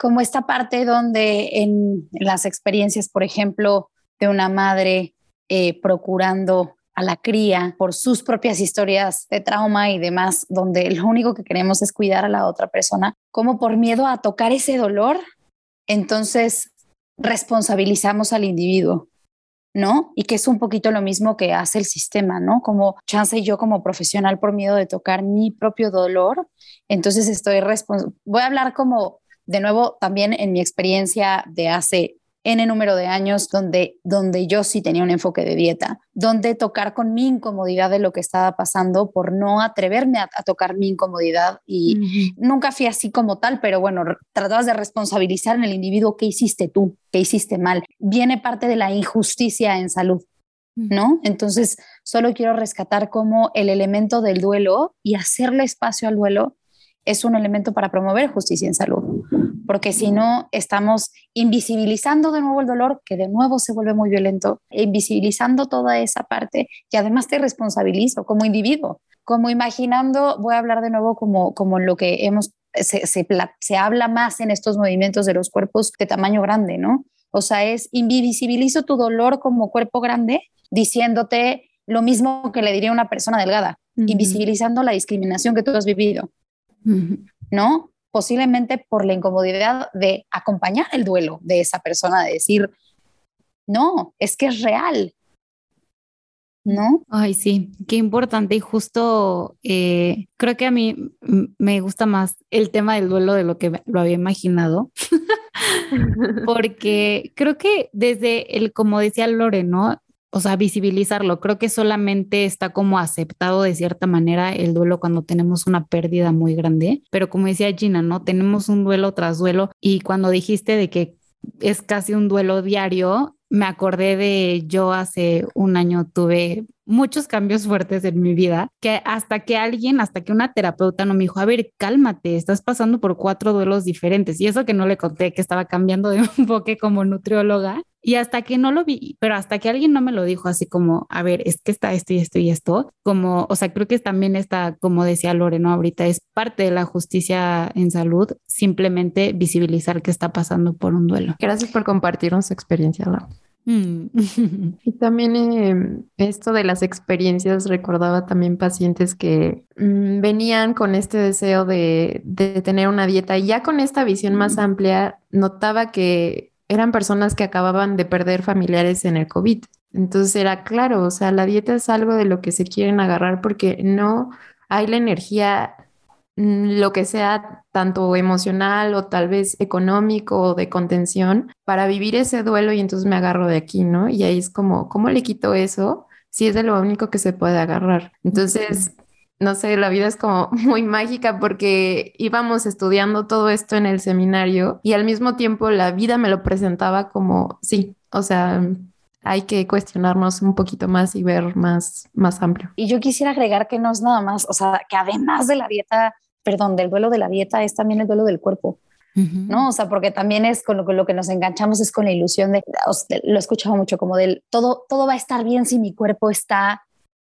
como esta parte donde en las experiencias, por ejemplo, de una madre eh, procurando a la cría por sus propias historias de trauma y demás, donde lo único que queremos es cuidar a la otra persona, como por miedo a tocar ese dolor, entonces responsabilizamos al individuo, ¿no? Y que es un poquito lo mismo que hace el sistema, ¿no? Como chance yo como profesional por miedo de tocar mi propio dolor, entonces estoy responsable. Voy a hablar como, de nuevo, también en mi experiencia de hace N número de años donde, donde yo sí tenía un enfoque de dieta, donde tocar con mi incomodidad de lo que estaba pasando por no atreverme a, tocar mi incomodidad y nunca fui así como tal, pero bueno, tratabas de responsabilizar en el individuo qué hiciste tú, qué hiciste mal. Viene parte de la injusticia en salud. ¿No? Entonces, solo quiero rescatar como el elemento del duelo y hacerle espacio al duelo es un elemento para promover justicia en salud, porque si no, estamos invisibilizando de nuevo el dolor, que de nuevo se vuelve muy violento, e invisibilizando toda esa parte y además te responsabilizo como individuo, como imaginando, voy a hablar de nuevo como, como lo que hemos, se, se, se habla más en estos movimientos de los cuerpos de tamaño grande, ¿no? O sea, es invisibilizo tu dolor como cuerpo grande, diciéndote lo mismo que le diría una persona delgada, invisibilizando la discriminación que tú has vivido. ¿no? Posiblemente por la incomodidad de acompañar el duelo de esa persona, de decir, no, es que es real, ¿no? Ay, sí, qué importante y justo eh, creo que a mí me gusta más el tema del duelo de lo que lo había imaginado, porque creo que desde el, como decía Lore, ¿no? O sea, visibilizarlo. Creo que solamente está como aceptado de cierta manera el duelo cuando tenemos una pérdida muy grande. Pero como decía Gina, ¿no? Tenemos un duelo tras duelo y cuando dijiste de que es casi un duelo diario, me acordé de yo hace un año tuve muchos cambios fuertes en mi vida, que hasta que alguien, hasta que una terapeuta no me dijo, a ver, cálmate, estás pasando por cuatro duelos diferentes. Y eso que no le conté, que estaba cambiando de enfoque como nutrióloga. Y hasta que no lo vi, pero hasta que alguien no me lo dijo así como, a ver, es que está esto y esto y esto, como, o sea, creo que también está, como decía Loreno ahorita, es parte de la justicia en salud, simplemente visibilizar que está pasando por un duelo. Gracias por compartirnos su experiencia, Laura. Mm. Y también eh, esto de las experiencias, recordaba también pacientes que mm, venían con este deseo de, de, tener una dieta y ya con esta visión más amplia, notaba que eran personas que acababan de perder familiares en el COVID. Entonces era claro, o sea, la dieta es algo de lo que se quieren agarrar porque no hay la energía Mm, lo que sea tanto emocional o tal vez económico o de contención para vivir ese duelo y entonces me agarro de aquí, ¿no? Y ahí es como, ¿cómo le quito eso? Si es de lo único que se puede agarrar. Entonces, no sé, la vida es como muy mágica porque íbamos estudiando todo esto en el seminario y al mismo tiempo la vida me lo presentaba como, sí, o sea, hay que cuestionarnos un poquito más y ver más, más amplio. Y yo quisiera agregar que no es nada más, o sea, que además de la dieta perdón, del duelo de la dieta es también el duelo del cuerpo. ¿no? O sea, porque también es con lo, con lo, que nos enganchamos, es con la ilusión de, lo he escuchado mucho, como del todo, todo va a estar bien si mi cuerpo está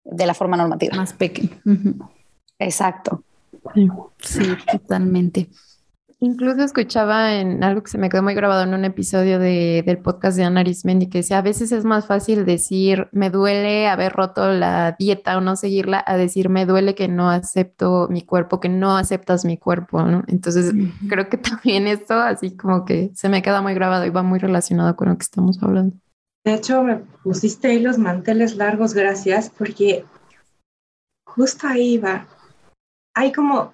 de la forma normativa. Más pequeño. Exacto. Sí, totalmente. Incluso escuchaba en algo que se me quedó muy grabado en un episodio de, del podcast de Ana Arismendi que decía, a veces es más fácil decir, me duele haber roto la dieta o no seguirla, a decir, me duele que no acepto mi cuerpo, que no aceptas mi cuerpo, ¿no? Entonces, creo que también esto así como que se me queda muy grabado y va muy relacionado con lo que estamos hablando. De hecho, me pusiste ahí los manteles largos, gracias, porque justo ahí va. Hay como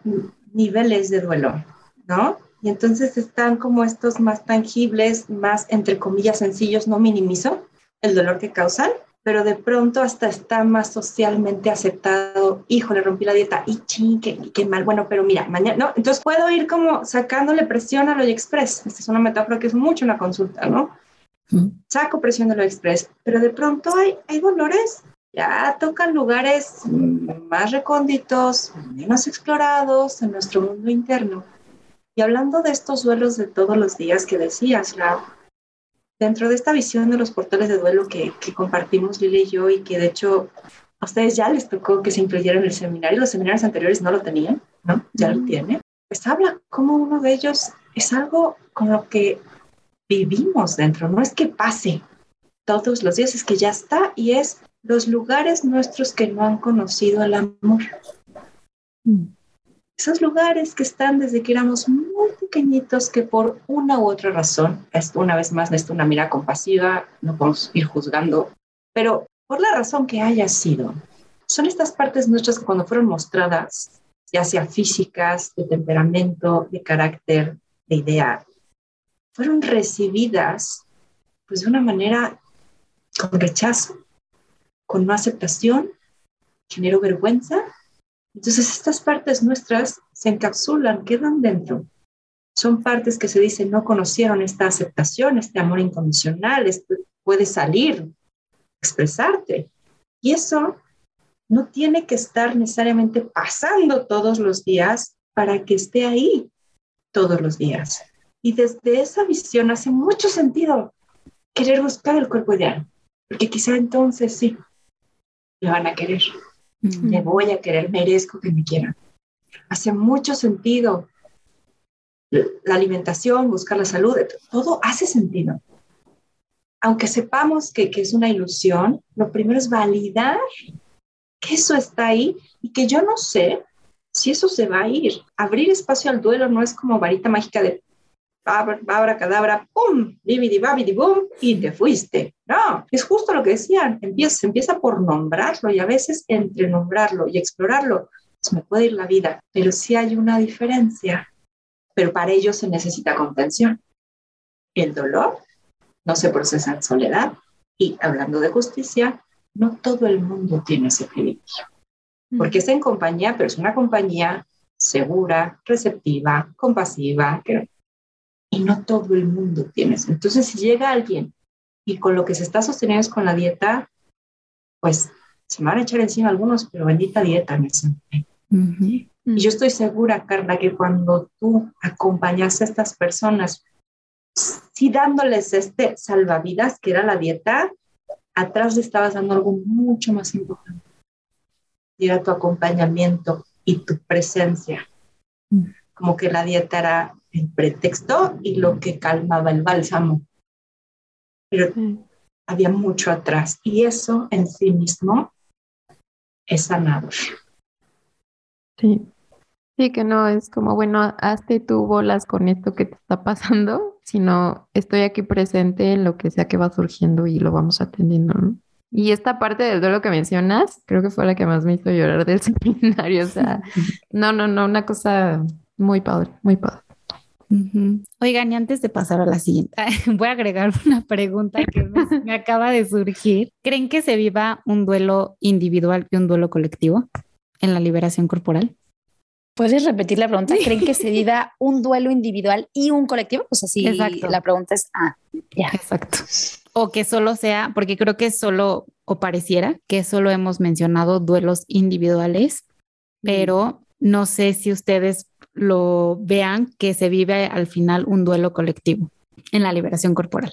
niveles de duelo ¿no? Y entonces están como estos más tangibles, más entre comillas sencillos, no minimizo el dolor que causan, pero de pronto hasta está más socialmente aceptado, hijo, le rompí la dieta, y ching, qué, mal, bueno, pero mira, mañana, no, entonces puedo ir como sacándole presión a lo express, esta es una metáfora que es mucho una consulta, ¿no? Saco presión de lo express, pero de pronto hay, hay dolores, ya tocan lugares más recónditos, menos explorados en nuestro mundo interno y hablando de estos duelos de todos los días que decías, dentro de esta visión de los portales de duelo que, compartimos Lili y yo y que de hecho a ustedes ya les tocó que se incluyeran en el seminario, los seminarios anteriores no lo tenían, ¿no? Ya lo tiene. Pues habla como uno de ellos es algo con lo que vivimos dentro, no es que pase todos los días, es que ya está y es los lugares nuestros que no han conocido el amor. Mm esos lugares que están desde que éramos muy pequeñitos, que por una u otra razón, esto una vez más, necesito una mira compasiva, no podemos ir juzgando, pero por la razón que haya sido, son estas partes nuestras que cuando fueron mostradas, ya sea físicas, de temperamento, de carácter, de idea, fueron recibidas pues de una manera con rechazo, con no aceptación, generó vergüenza entonces estas partes nuestras se encapsulan, quedan dentro. Son partes que se dicen no conocieron esta aceptación, este amor incondicional, este, puede salir, expresarte. Y eso no tiene que estar necesariamente pasando todos los días para que esté ahí todos los días. Y desde esa visión hace mucho sentido querer buscar el cuerpo ideal, porque quizá entonces sí, le van a querer. Me voy a querer, merezco que me quieran. Hace mucho sentido. La alimentación, buscar la salud, todo hace sentido. Aunque sepamos que, que es una ilusión, lo primero es validar que eso está ahí y que yo no sé si eso se va a ir. Abrir espacio al duelo no es como varita mágica de babra, cadabra, pum, bibidi, babidi, boom, y te fuiste. No, es justo lo que decían, empieza, empieza por nombrarlo y a veces entre nombrarlo y explorarlo se me puede ir la vida, pero sí hay una diferencia. Pero para ello se necesita contención. El dolor no se procesa en soledad, Y hablando de justicia, no todo el mundo tiene ese privilegio, porque es en compañía, pero es una compañía segura, receptiva, compasiva, y no todo el mundo tiene eso. Entonces, si llega alguien y con lo que se está sosteniendo es con la dieta, pues se me van a echar encima algunos, pero bendita dieta, me uh Y yo estoy segura, Carla, que cuando tú acompañas a estas personas, sí dándoles este salvavidas que era la dieta, atrás le estabas dando algo mucho más importante. Y era tu acompañamiento y tu presencia. Como que la dieta era el pretexto y lo que calmaba el bálsamo. Pero había mucho atrás y eso en sí mismo es sanador. Sí. Sí, que no es como, bueno, hazte tú bolas con esto que te está pasando, sino estoy aquí presente en lo que sea que va surgiendo y lo vamos atendiendo, ¿no? Y esta parte del duelo que mencionas, creo que fue la que más me hizo llorar del seminario. O sea, no, no, no, una cosa muy padre, muy padre. Oigan, y antes de pasar a la siguiente, voy a agregar una pregunta que me, me, acaba de surgir. ¿Creen que se viva un duelo individual y un duelo colectivo en la liberación corporal? ¿Puedes repetir la pregunta? ¿Creen que se viva un duelo individual y un colectivo? Pues así, Exacto. la pregunta es, ah, ya. Exacto. O que solo sea, porque creo que solo, o pareciera que solo hemos mencionado duelos individuales, pero no sé si ustedes lo vean que se vive al final un duelo colectivo en la liberación corporal.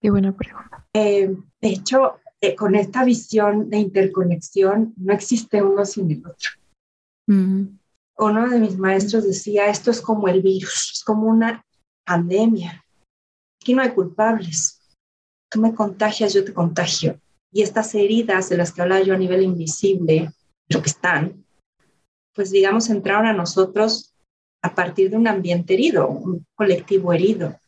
Qué buena pregunta. Eh, de hecho, eh, con esta visión de interconexión, no existe uno sin el otro. Uno de mis maestros decía, esto es como el virus, es como una pandemia. Aquí no hay culpables tú me contagias, yo te contagio. Y estas heridas de las que hablaba yo a nivel invisible, pero que están, pues digamos, entraron a nosotros a partir de un ambiente herido, un colectivo herido.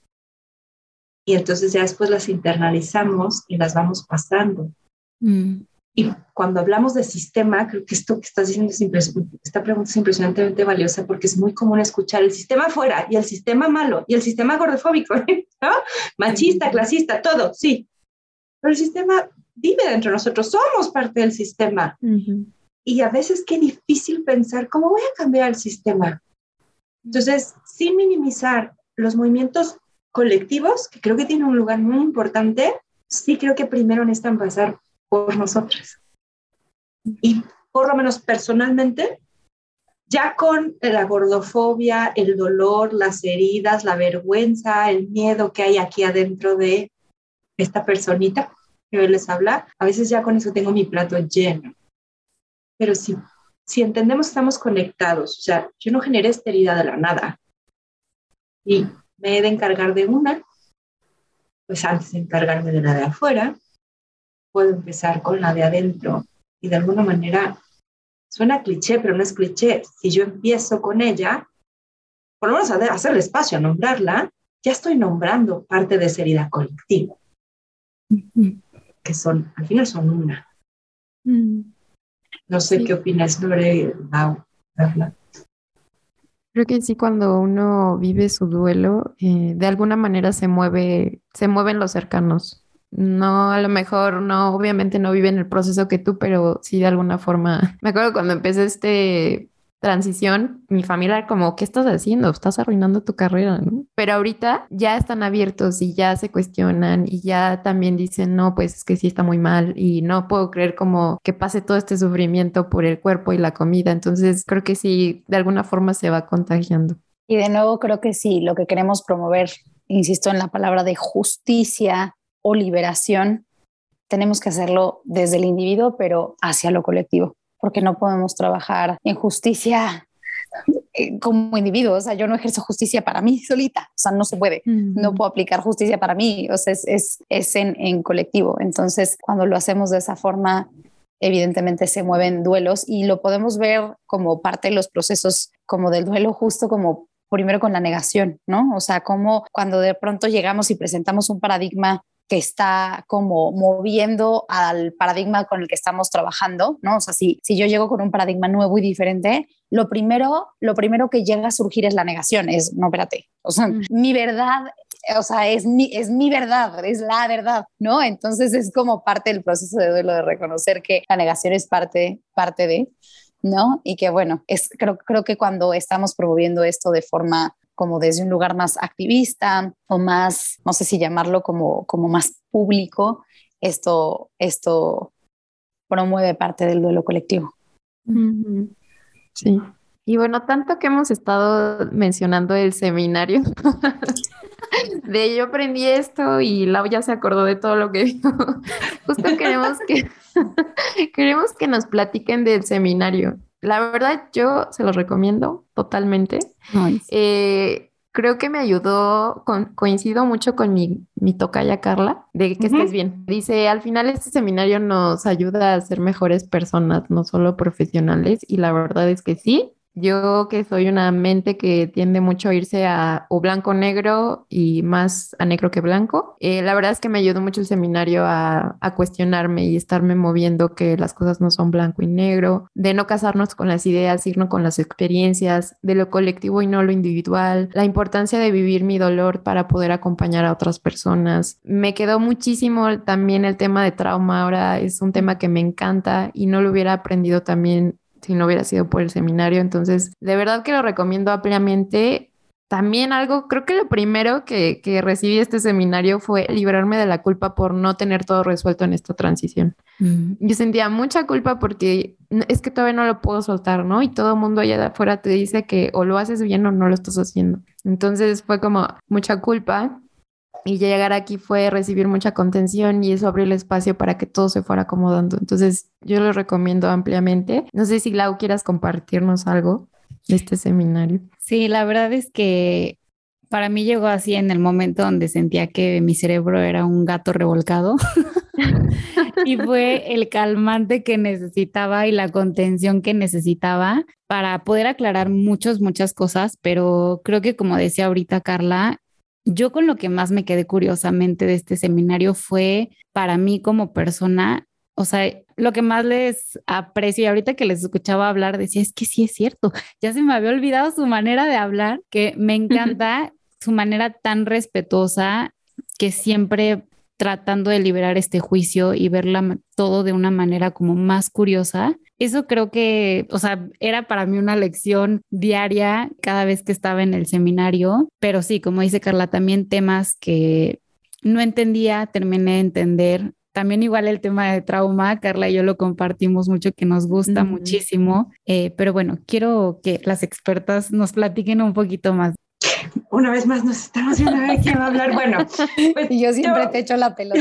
Y entonces ya después las internalizamos y las vamos pasando. Mm. Y cuando hablamos de sistema, creo que esto que estás diciendo es esta pregunta es impresionantemente valiosa porque es muy común escuchar el sistema fuera y el sistema malo y el sistema gordofóbico, ¿no? Machista, clasista, todo, sí. Pero el sistema vive dentro de nosotros, somos parte del sistema. Y a veces qué difícil pensar cómo voy a cambiar el sistema. Entonces, sin minimizar los movimientos colectivos, que creo que tienen un lugar muy importante, sí creo que primero necesitan pasar por nosotras. Y por lo menos personalmente, ya con la gordofobia, el dolor, las heridas, la vergüenza, el miedo que hay aquí adentro de esta personita que hoy les habla, a veces ya con eso tengo mi plato lleno. Pero si, si entendemos que estamos conectados, o sea, yo no generé esta herida de la nada y me he de encargar de una, pues antes de encargarme de la de afuera, puedo empezar con la de adentro y de alguna manera suena cliché, pero no es cliché. Si yo empiezo con ella, por lo menos a hacerle espacio a nombrarla, ya estoy nombrando parte de esa herida colectiva, que son, al final son una. Mm. No sé qué opinas sobre la Creo que sí, cuando uno vive su duelo, eh, de alguna manera se mueve, se mueven los cercanos. No, a lo mejor no, obviamente no vive en el proceso que tú, pero sí de alguna forma. Me acuerdo cuando empecé este transición, mi familia como, ¿qué estás haciendo? Estás arruinando tu carrera, ¿no? Pero ahorita ya están abiertos y ya se cuestionan y ya también dicen, no, pues es que sí está muy mal y no puedo creer como que pase todo este sufrimiento por el cuerpo y la comida. Entonces creo que sí, de alguna forma se va contagiando. Y de nuevo creo que sí, lo que queremos promover, insisto en la palabra de justicia, o liberación, tenemos que hacerlo desde el individuo, pero hacia lo colectivo, porque no podemos trabajar en justicia eh, como individuo, o sea, yo no ejerzo justicia para mí solita, o sea, no se puede, no puedo aplicar justicia para mí, o sea, es, es, en, en, colectivo. Entonces, cuando lo hacemos de esa forma, evidentemente se mueven duelos y lo podemos ver como parte de los procesos como del duelo justo como primero con la negación, ¿no? O sea, como cuando de pronto llegamos y presentamos un paradigma que está como moviendo al paradigma con el que estamos trabajando, ¿no? O sea, si, si yo llego con un paradigma nuevo y diferente, lo primero, lo primero que llega a surgir es la negación, es, no, espérate, o sea, mm. mi verdad, o sea, es mi, es mi verdad, es la verdad, ¿no? Entonces es como parte del proceso de duelo de reconocer que la negación es parte, parte de, ¿no? Y que bueno, es, creo, creo que cuando estamos promoviendo esto de forma como desde un lugar más activista o más, no sé si llamarlo como, como más público, esto, esto promueve parte del duelo colectivo. Sí. Y bueno, tanto que hemos estado mencionando el seminario, de yo aprendí esto y Lau ya se acordó de todo lo que vio. Justo queremos que, queremos que nos platiquen del seminario. La verdad, yo se los recomiendo totalmente. Eh, creo que me ayudó, coincido mucho con mi, mi tocaya Carla, de que estés bien. Dice, al final este seminario nos ayuda a ser mejores personas, no solo profesionales, y la verdad es que sí, yo que soy una mente que tiende mucho a irse a o blanco negro y más a negro que blanco, eh, la verdad es que me ayudó mucho el seminario a, cuestionarme y estarme moviendo que las cosas no son blanco y negro, de no casarnos con las ideas, irnos con las experiencias, de lo colectivo y no lo individual, la importancia de vivir mi dolor para poder acompañar a otras personas. Me quedó muchísimo también el tema de trauma, ahora es un tema que me encanta y no lo hubiera aprendido también si no hubiera sido por el seminario. Entonces, de verdad que lo recomiendo ampliamente. También algo, creo que lo primero que, que recibí de este seminario fue librarme de la culpa por no tener todo resuelto en esta transición. Mm. Yo sentía mucha culpa porque es que todavía no lo puedo soltar, ¿no? Y todo el mundo allá de afuera te dice que o lo haces bien o no lo estás haciendo. Entonces fue como mucha culpa y llegar aquí fue recibir mucha contención y eso abrió el espacio para que todo se fuera acomodando. Entonces, yo lo recomiendo ampliamente. No sé si Lau quieras compartirnos algo de este seminario. Sí, la verdad es que para mí llegó así en el momento donde sentía que mi cerebro era un gato revolcado y fue el calmante que necesitaba y la contención que necesitaba para poder aclarar muchas, muchas cosas, pero creo que como decía ahorita Carla, yo con lo que más me quedé curiosamente de este seminario fue para mí como persona, o sea, lo que más les aprecio y ahorita que les escuchaba hablar decía, es que sí es cierto, ya se me había olvidado su manera de hablar, que me encanta su manera tan respetuosa que siempre tratando de liberar este juicio y verla todo de una manera como más curiosa eso creo que, o sea, era para mí una lección diaria cada vez que estaba en el seminario, pero sí, como dice Carla, también temas que no entendía, terminé de entender. También igual el tema de trauma, Carla y yo lo compartimos mucho, que nos gusta muchísimo, eh, pero bueno, quiero que las expertas nos platiquen un poquito más una vez más nos estamos viendo a ver quién va a hablar. Bueno, pues yo siempre te echo la pelota.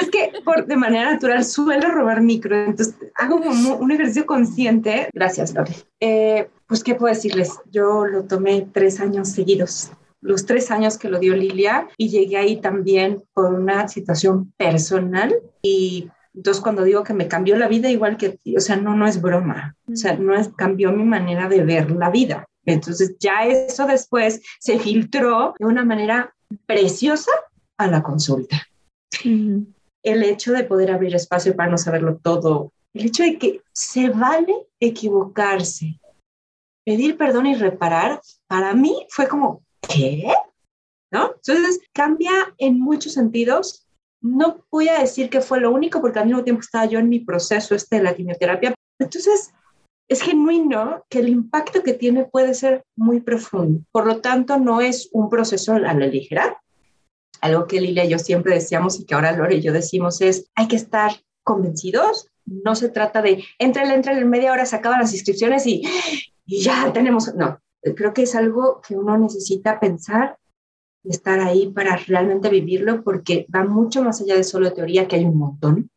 es que por, de manera natural suelo robar micro, entonces hago como un ejercicio consciente. Gracias, Lore. Eh, pues, ¿qué puedo decirles? Yo lo tomé tres años seguidos los tres años que lo dio Lilia y llegué ahí también por una situación personal y entonces cuando digo que me cambió la vida igual que ti, o sea, no, no es broma, o sea, no es, cambió mi manera de ver la vida. Entonces ya eso después se filtró de una manera preciosa a la consulta. El hecho de poder abrir espacio para no saberlo todo, el hecho de que se vale equivocarse, pedir perdón y reparar, para mí fue como, ¿qué? ¿No? Entonces cambia en muchos sentidos. No voy a decir que fue lo único porque al mismo tiempo estaba yo en mi proceso este de la quimioterapia. Entonces es genuino que el impacto que tiene puede ser muy profundo. Por lo tanto, no es un proceso a la ligera. Algo que Lilia y yo siempre decíamos y que ahora Lore y yo decimos es, hay que estar convencidos. No se trata de, entre entre en media hora se acaban las inscripciones y, y ya tenemos, no, creo que es algo que uno necesita pensar y estar ahí para realmente vivirlo porque va mucho más allá de solo teoría, que hay un montón.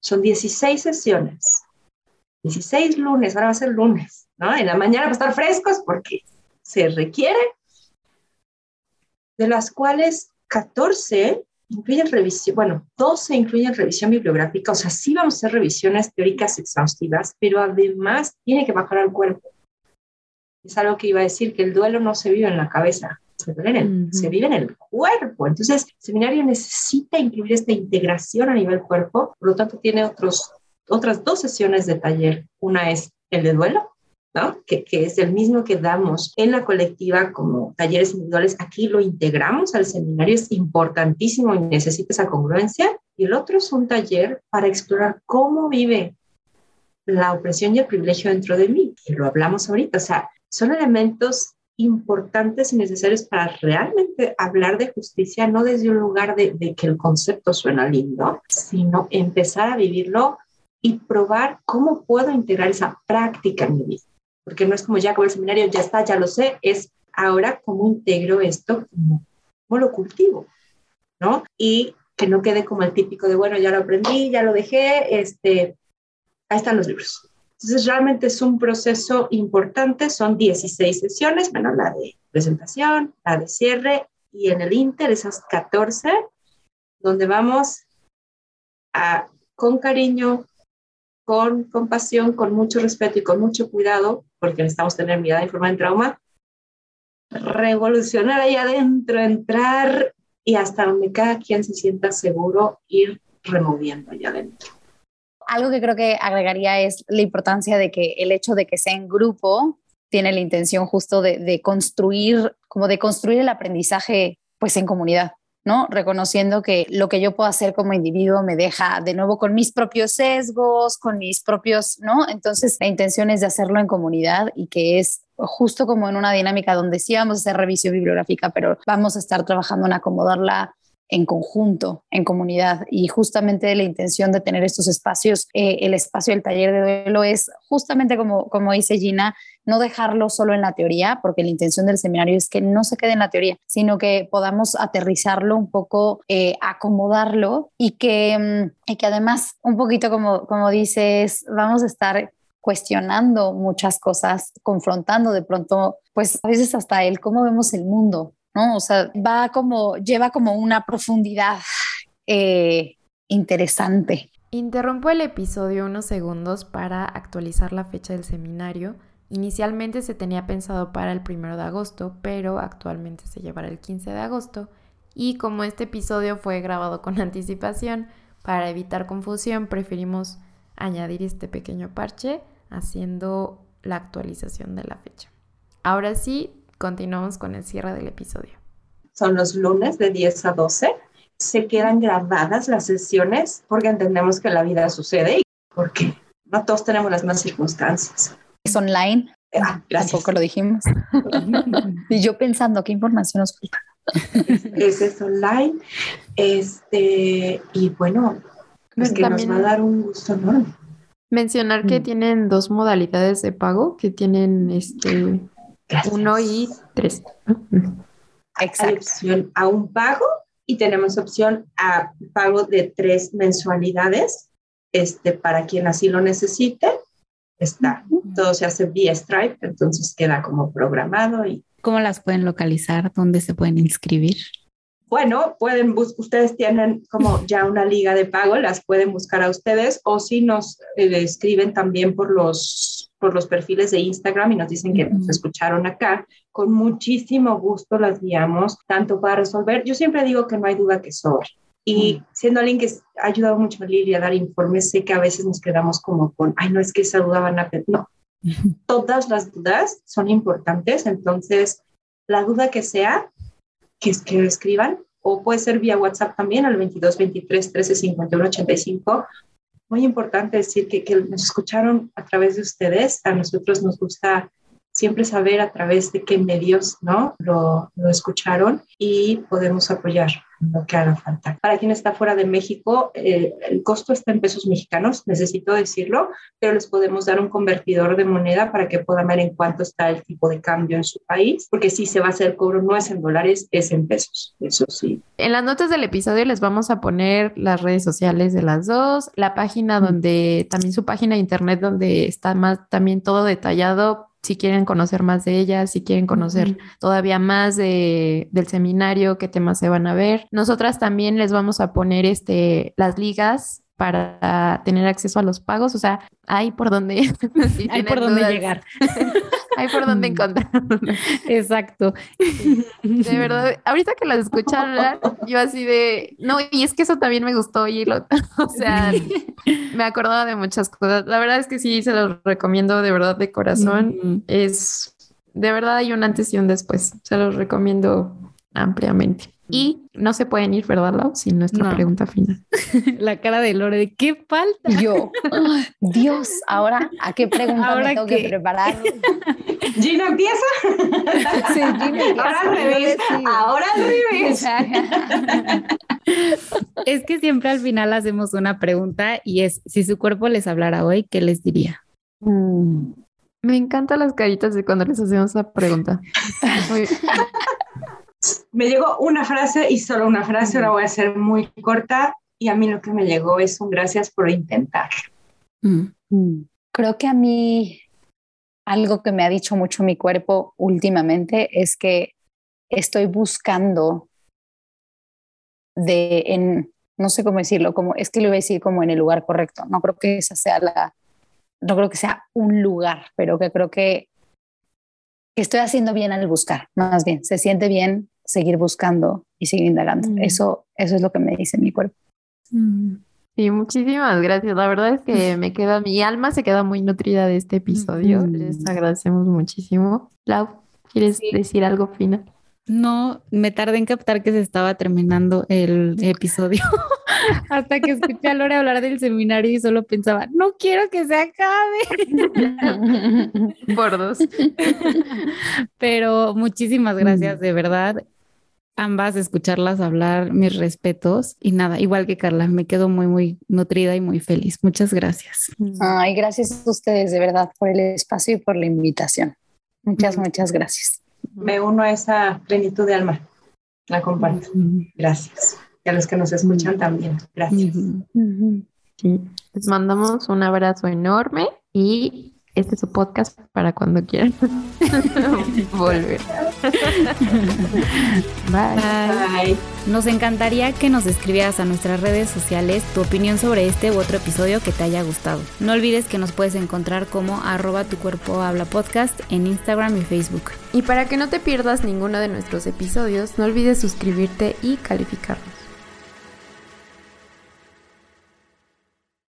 Son 16 sesiones 16 lunes, ahora va a ser lunes, ¿no? En la mañana para estar frescos porque se requiere, de las cuales 14 incluyen revisión, bueno, 12 incluyen revisión bibliográfica, o sea, sí vamos a hacer revisiones teóricas exhaustivas, pero además tiene que bajar al cuerpo. Es algo que iba a decir, que el duelo no se vive en la cabeza, se, vive en el cuerpo. Entonces, el seminario necesita incluir esta integración a nivel cuerpo, por lo tanto tiene otros, otras dos sesiones de taller. Una es el de duelo, ¿no? Que, que, es el mismo que damos en la colectiva como talleres individuales. Aquí lo integramos al seminario, es importantísimo y necesita esa congruencia. Y el otro es un taller para explorar cómo vive la opresión y el privilegio dentro de mí, que lo hablamos ahorita. O sea, son elementos importantes y necesarios para realmente hablar de justicia, no desde un lugar de, que el concepto suena lindo, sino empezar a vivirlo y probar cómo puedo integrar esa práctica en mi vida. Porque no es como ya como el seminario, ya está, ya lo sé, es ahora cómo integro esto, cómo, cómo lo cultivo, ¿no? Y que no quede como el típico de, bueno, ya lo aprendí, ya lo dejé, este, ahí están los libros. Entonces, realmente es un proceso importante, son 16 sesiones, bueno, la de presentación, la de cierre y en el Inter esas 14, donde vamos a, con cariño, con compasión, con mucho respeto y con mucho cuidado, porque necesitamos tener mirada informada en trauma, revolucionar ahí adentro, entrar y hasta donde cada quien se sienta seguro, ir removiendo allá adentro algo que creo que agregaría es la importancia de que el hecho de que sea en grupo tiene la intención justo de, construir, como de construir el aprendizaje pues en comunidad. ¿No? Reconociendo que lo que yo puedo hacer como individuo me deja de nuevo con mis propios sesgos, con mis propios, ¿no? Entonces, la intención es de hacerlo en comunidad y que es justo como en una dinámica donde sí vamos a hacer revisión bibliográfica, pero vamos a estar trabajando en acomodarla en conjunto, en comunidad. Y justamente la intención de tener estos espacios, eh, el espacio del taller de duelo es justamente como, como dice Gina, no dejarlo solo en la teoría, porque la intención del seminario es que no se quede en la teoría, sino que podamos aterrizarlo un poco, eh, acomodarlo y que, mm, y que además, un poquito como, como dices, vamos a estar cuestionando muchas cosas, confrontando de pronto, pues a veces hasta el cómo vemos el mundo, ¿no? O sea, va como, lleva como una profundidad eh, interesante. Interrumpo el episodio unos segundos para actualizar la fecha del seminario. Inicialmente se tenía pensado para el primero de agosto, pero actualmente se llevará el 15 de agosto. Y como este episodio fue grabado con anticipación, para evitar confusión, preferimos añadir este pequeño parche haciendo la actualización de la fecha. Ahora sí, continuamos con el cierre del episodio. Son los lunes de 10 a 12. Se quedan grabadas las sesiones porque entendemos que la vida sucede y porque no todos tenemos las mismas circunstancias. Es online. Ah, Tampoco lo dijimos. y yo pensando, ¿qué información nos falta? es, es online. Este, y bueno, es que nos va a dar un gusto enorme. Mencionar que mm. tienen dos modalidades de pago, que tienen este uno y tres. Hay opción a un pago y tenemos opción a pago de tres mensualidades este, para quien así lo necesite. Está. Todo se hace vía Stripe, entonces queda como programado. y ¿Cómo las pueden localizar? ¿Dónde se pueden inscribir? Bueno, pueden ustedes tienen como ya una liga de pago, las pueden buscar a ustedes o si nos eh, escriben también por los por los perfiles de Instagram y nos dicen que nos escucharon acá, con muchísimo gusto las guiamos, tanto para resolver, yo siempre digo que no hay duda que sobre. Y siendo alguien que ha ayudado mucho a Lili a dar informes, sé que a veces nos quedamos como con, ay, no es que esa duda van a... No, todas las dudas son importantes, entonces la duda que sea, que, que escriban, o puede ser vía WhatsApp también al 22 23 13 51 85 muy importante decir que, que nos escucharon a través de ustedes. A nosotros nos gusta siempre saber a través de qué medios ¿no? lo, lo escucharon y podemos apoyar lo que haga falta. Para quien está fuera de México, eh, el costo está en pesos mexicanos, necesito decirlo, pero les podemos dar un convertidor de moneda para que puedan ver en cuánto está el tipo de cambio en su país, porque si se va a hacer cobro no es en dólares, es en pesos, eso sí. En las notas del episodio les vamos a poner las redes sociales de las dos, la página donde, también su página de internet donde está más también todo detallado si quieren conocer más de ella, si quieren conocer todavía más de, del seminario, qué temas se van a ver. Nosotras también les vamos a poner este, las ligas para tener acceso a los pagos. O sea, hay por donde, si hay por dónde llegar. hay por dónde encontrar. Exacto. De verdad, ahorita que las escuché hablar, yo así de, no, y es que eso también me gustó y lo, o sea, me acordaba de muchas cosas. La verdad es que sí, se los recomiendo de verdad de corazón. Es, de verdad hay un antes y un después. Se los recomiendo ampliamente. Y no se pueden ir, ¿verdad, Lau? Sin nuestra pregunta final. La cara de Lore de ¿qué falta? Yo, Dios, ahora ¿a qué pregunta ahora me tengo que, preparar? Gina empieza. Sí, Gina Ahora al revés. Ahora al revés. Es que siempre al final hacemos una pregunta y es, si su cuerpo les hablara hoy, ¿qué les diría? Mm. Me encantan las caritas de cuando les hacemos esa pregunta. Me llegó una frase y solo una frase, ahora voy a ser muy corta y a mí lo que me llegó es un gracias por intentar. Mm. Mm. Creo que a mí algo que me ha dicho mucho mi cuerpo últimamente es que estoy buscando de en no sé cómo decirlo, como es que lo voy a decir como en el lugar correcto. No creo que esa sea la no creo que sea un lugar, pero que creo que estoy haciendo bien al buscar, más bien, se siente bien seguir buscando y seguir indagando. Mm. Eso, eso es lo que me dice mi cuerpo. Mm. Sí, muchísimas gracias. La verdad es que me queda, mi alma se queda muy nutrida de este episodio. Les agradecemos muchísimo. Lau, ¿quieres decir algo final? No, me tardé en captar que se estaba terminando el episodio hasta que escuché a Lore hablar del seminario y solo pensaba, no quiero que se acabe. Por dos. Pero muchísimas gracias, de verdad. Ambas, escucharlas hablar, mis respetos. Y nada, igual que Carla, me quedo muy, muy nutrida y muy feliz. Muchas gracias. Ay, gracias a ustedes, de verdad, por el espacio y por la invitación. Muchas, muchas gracias me uno a esa plenitud de alma. La comparto. Gracias. Y a los que nos escuchan también. Gracias. Les mandamos un abrazo enorme y este es su podcast para cuando quieran volver. Bye. Nos encantaría que nos escribieras a nuestras redes sociales tu opinión sobre este u otro episodio que te haya gustado. No olvides que nos puedes encontrar como arroba tu cuerpo habla podcast en Instagram y Facebook. Y para que no te pierdas ninguno de nuestros episodios, no olvides suscribirte y calificarlo.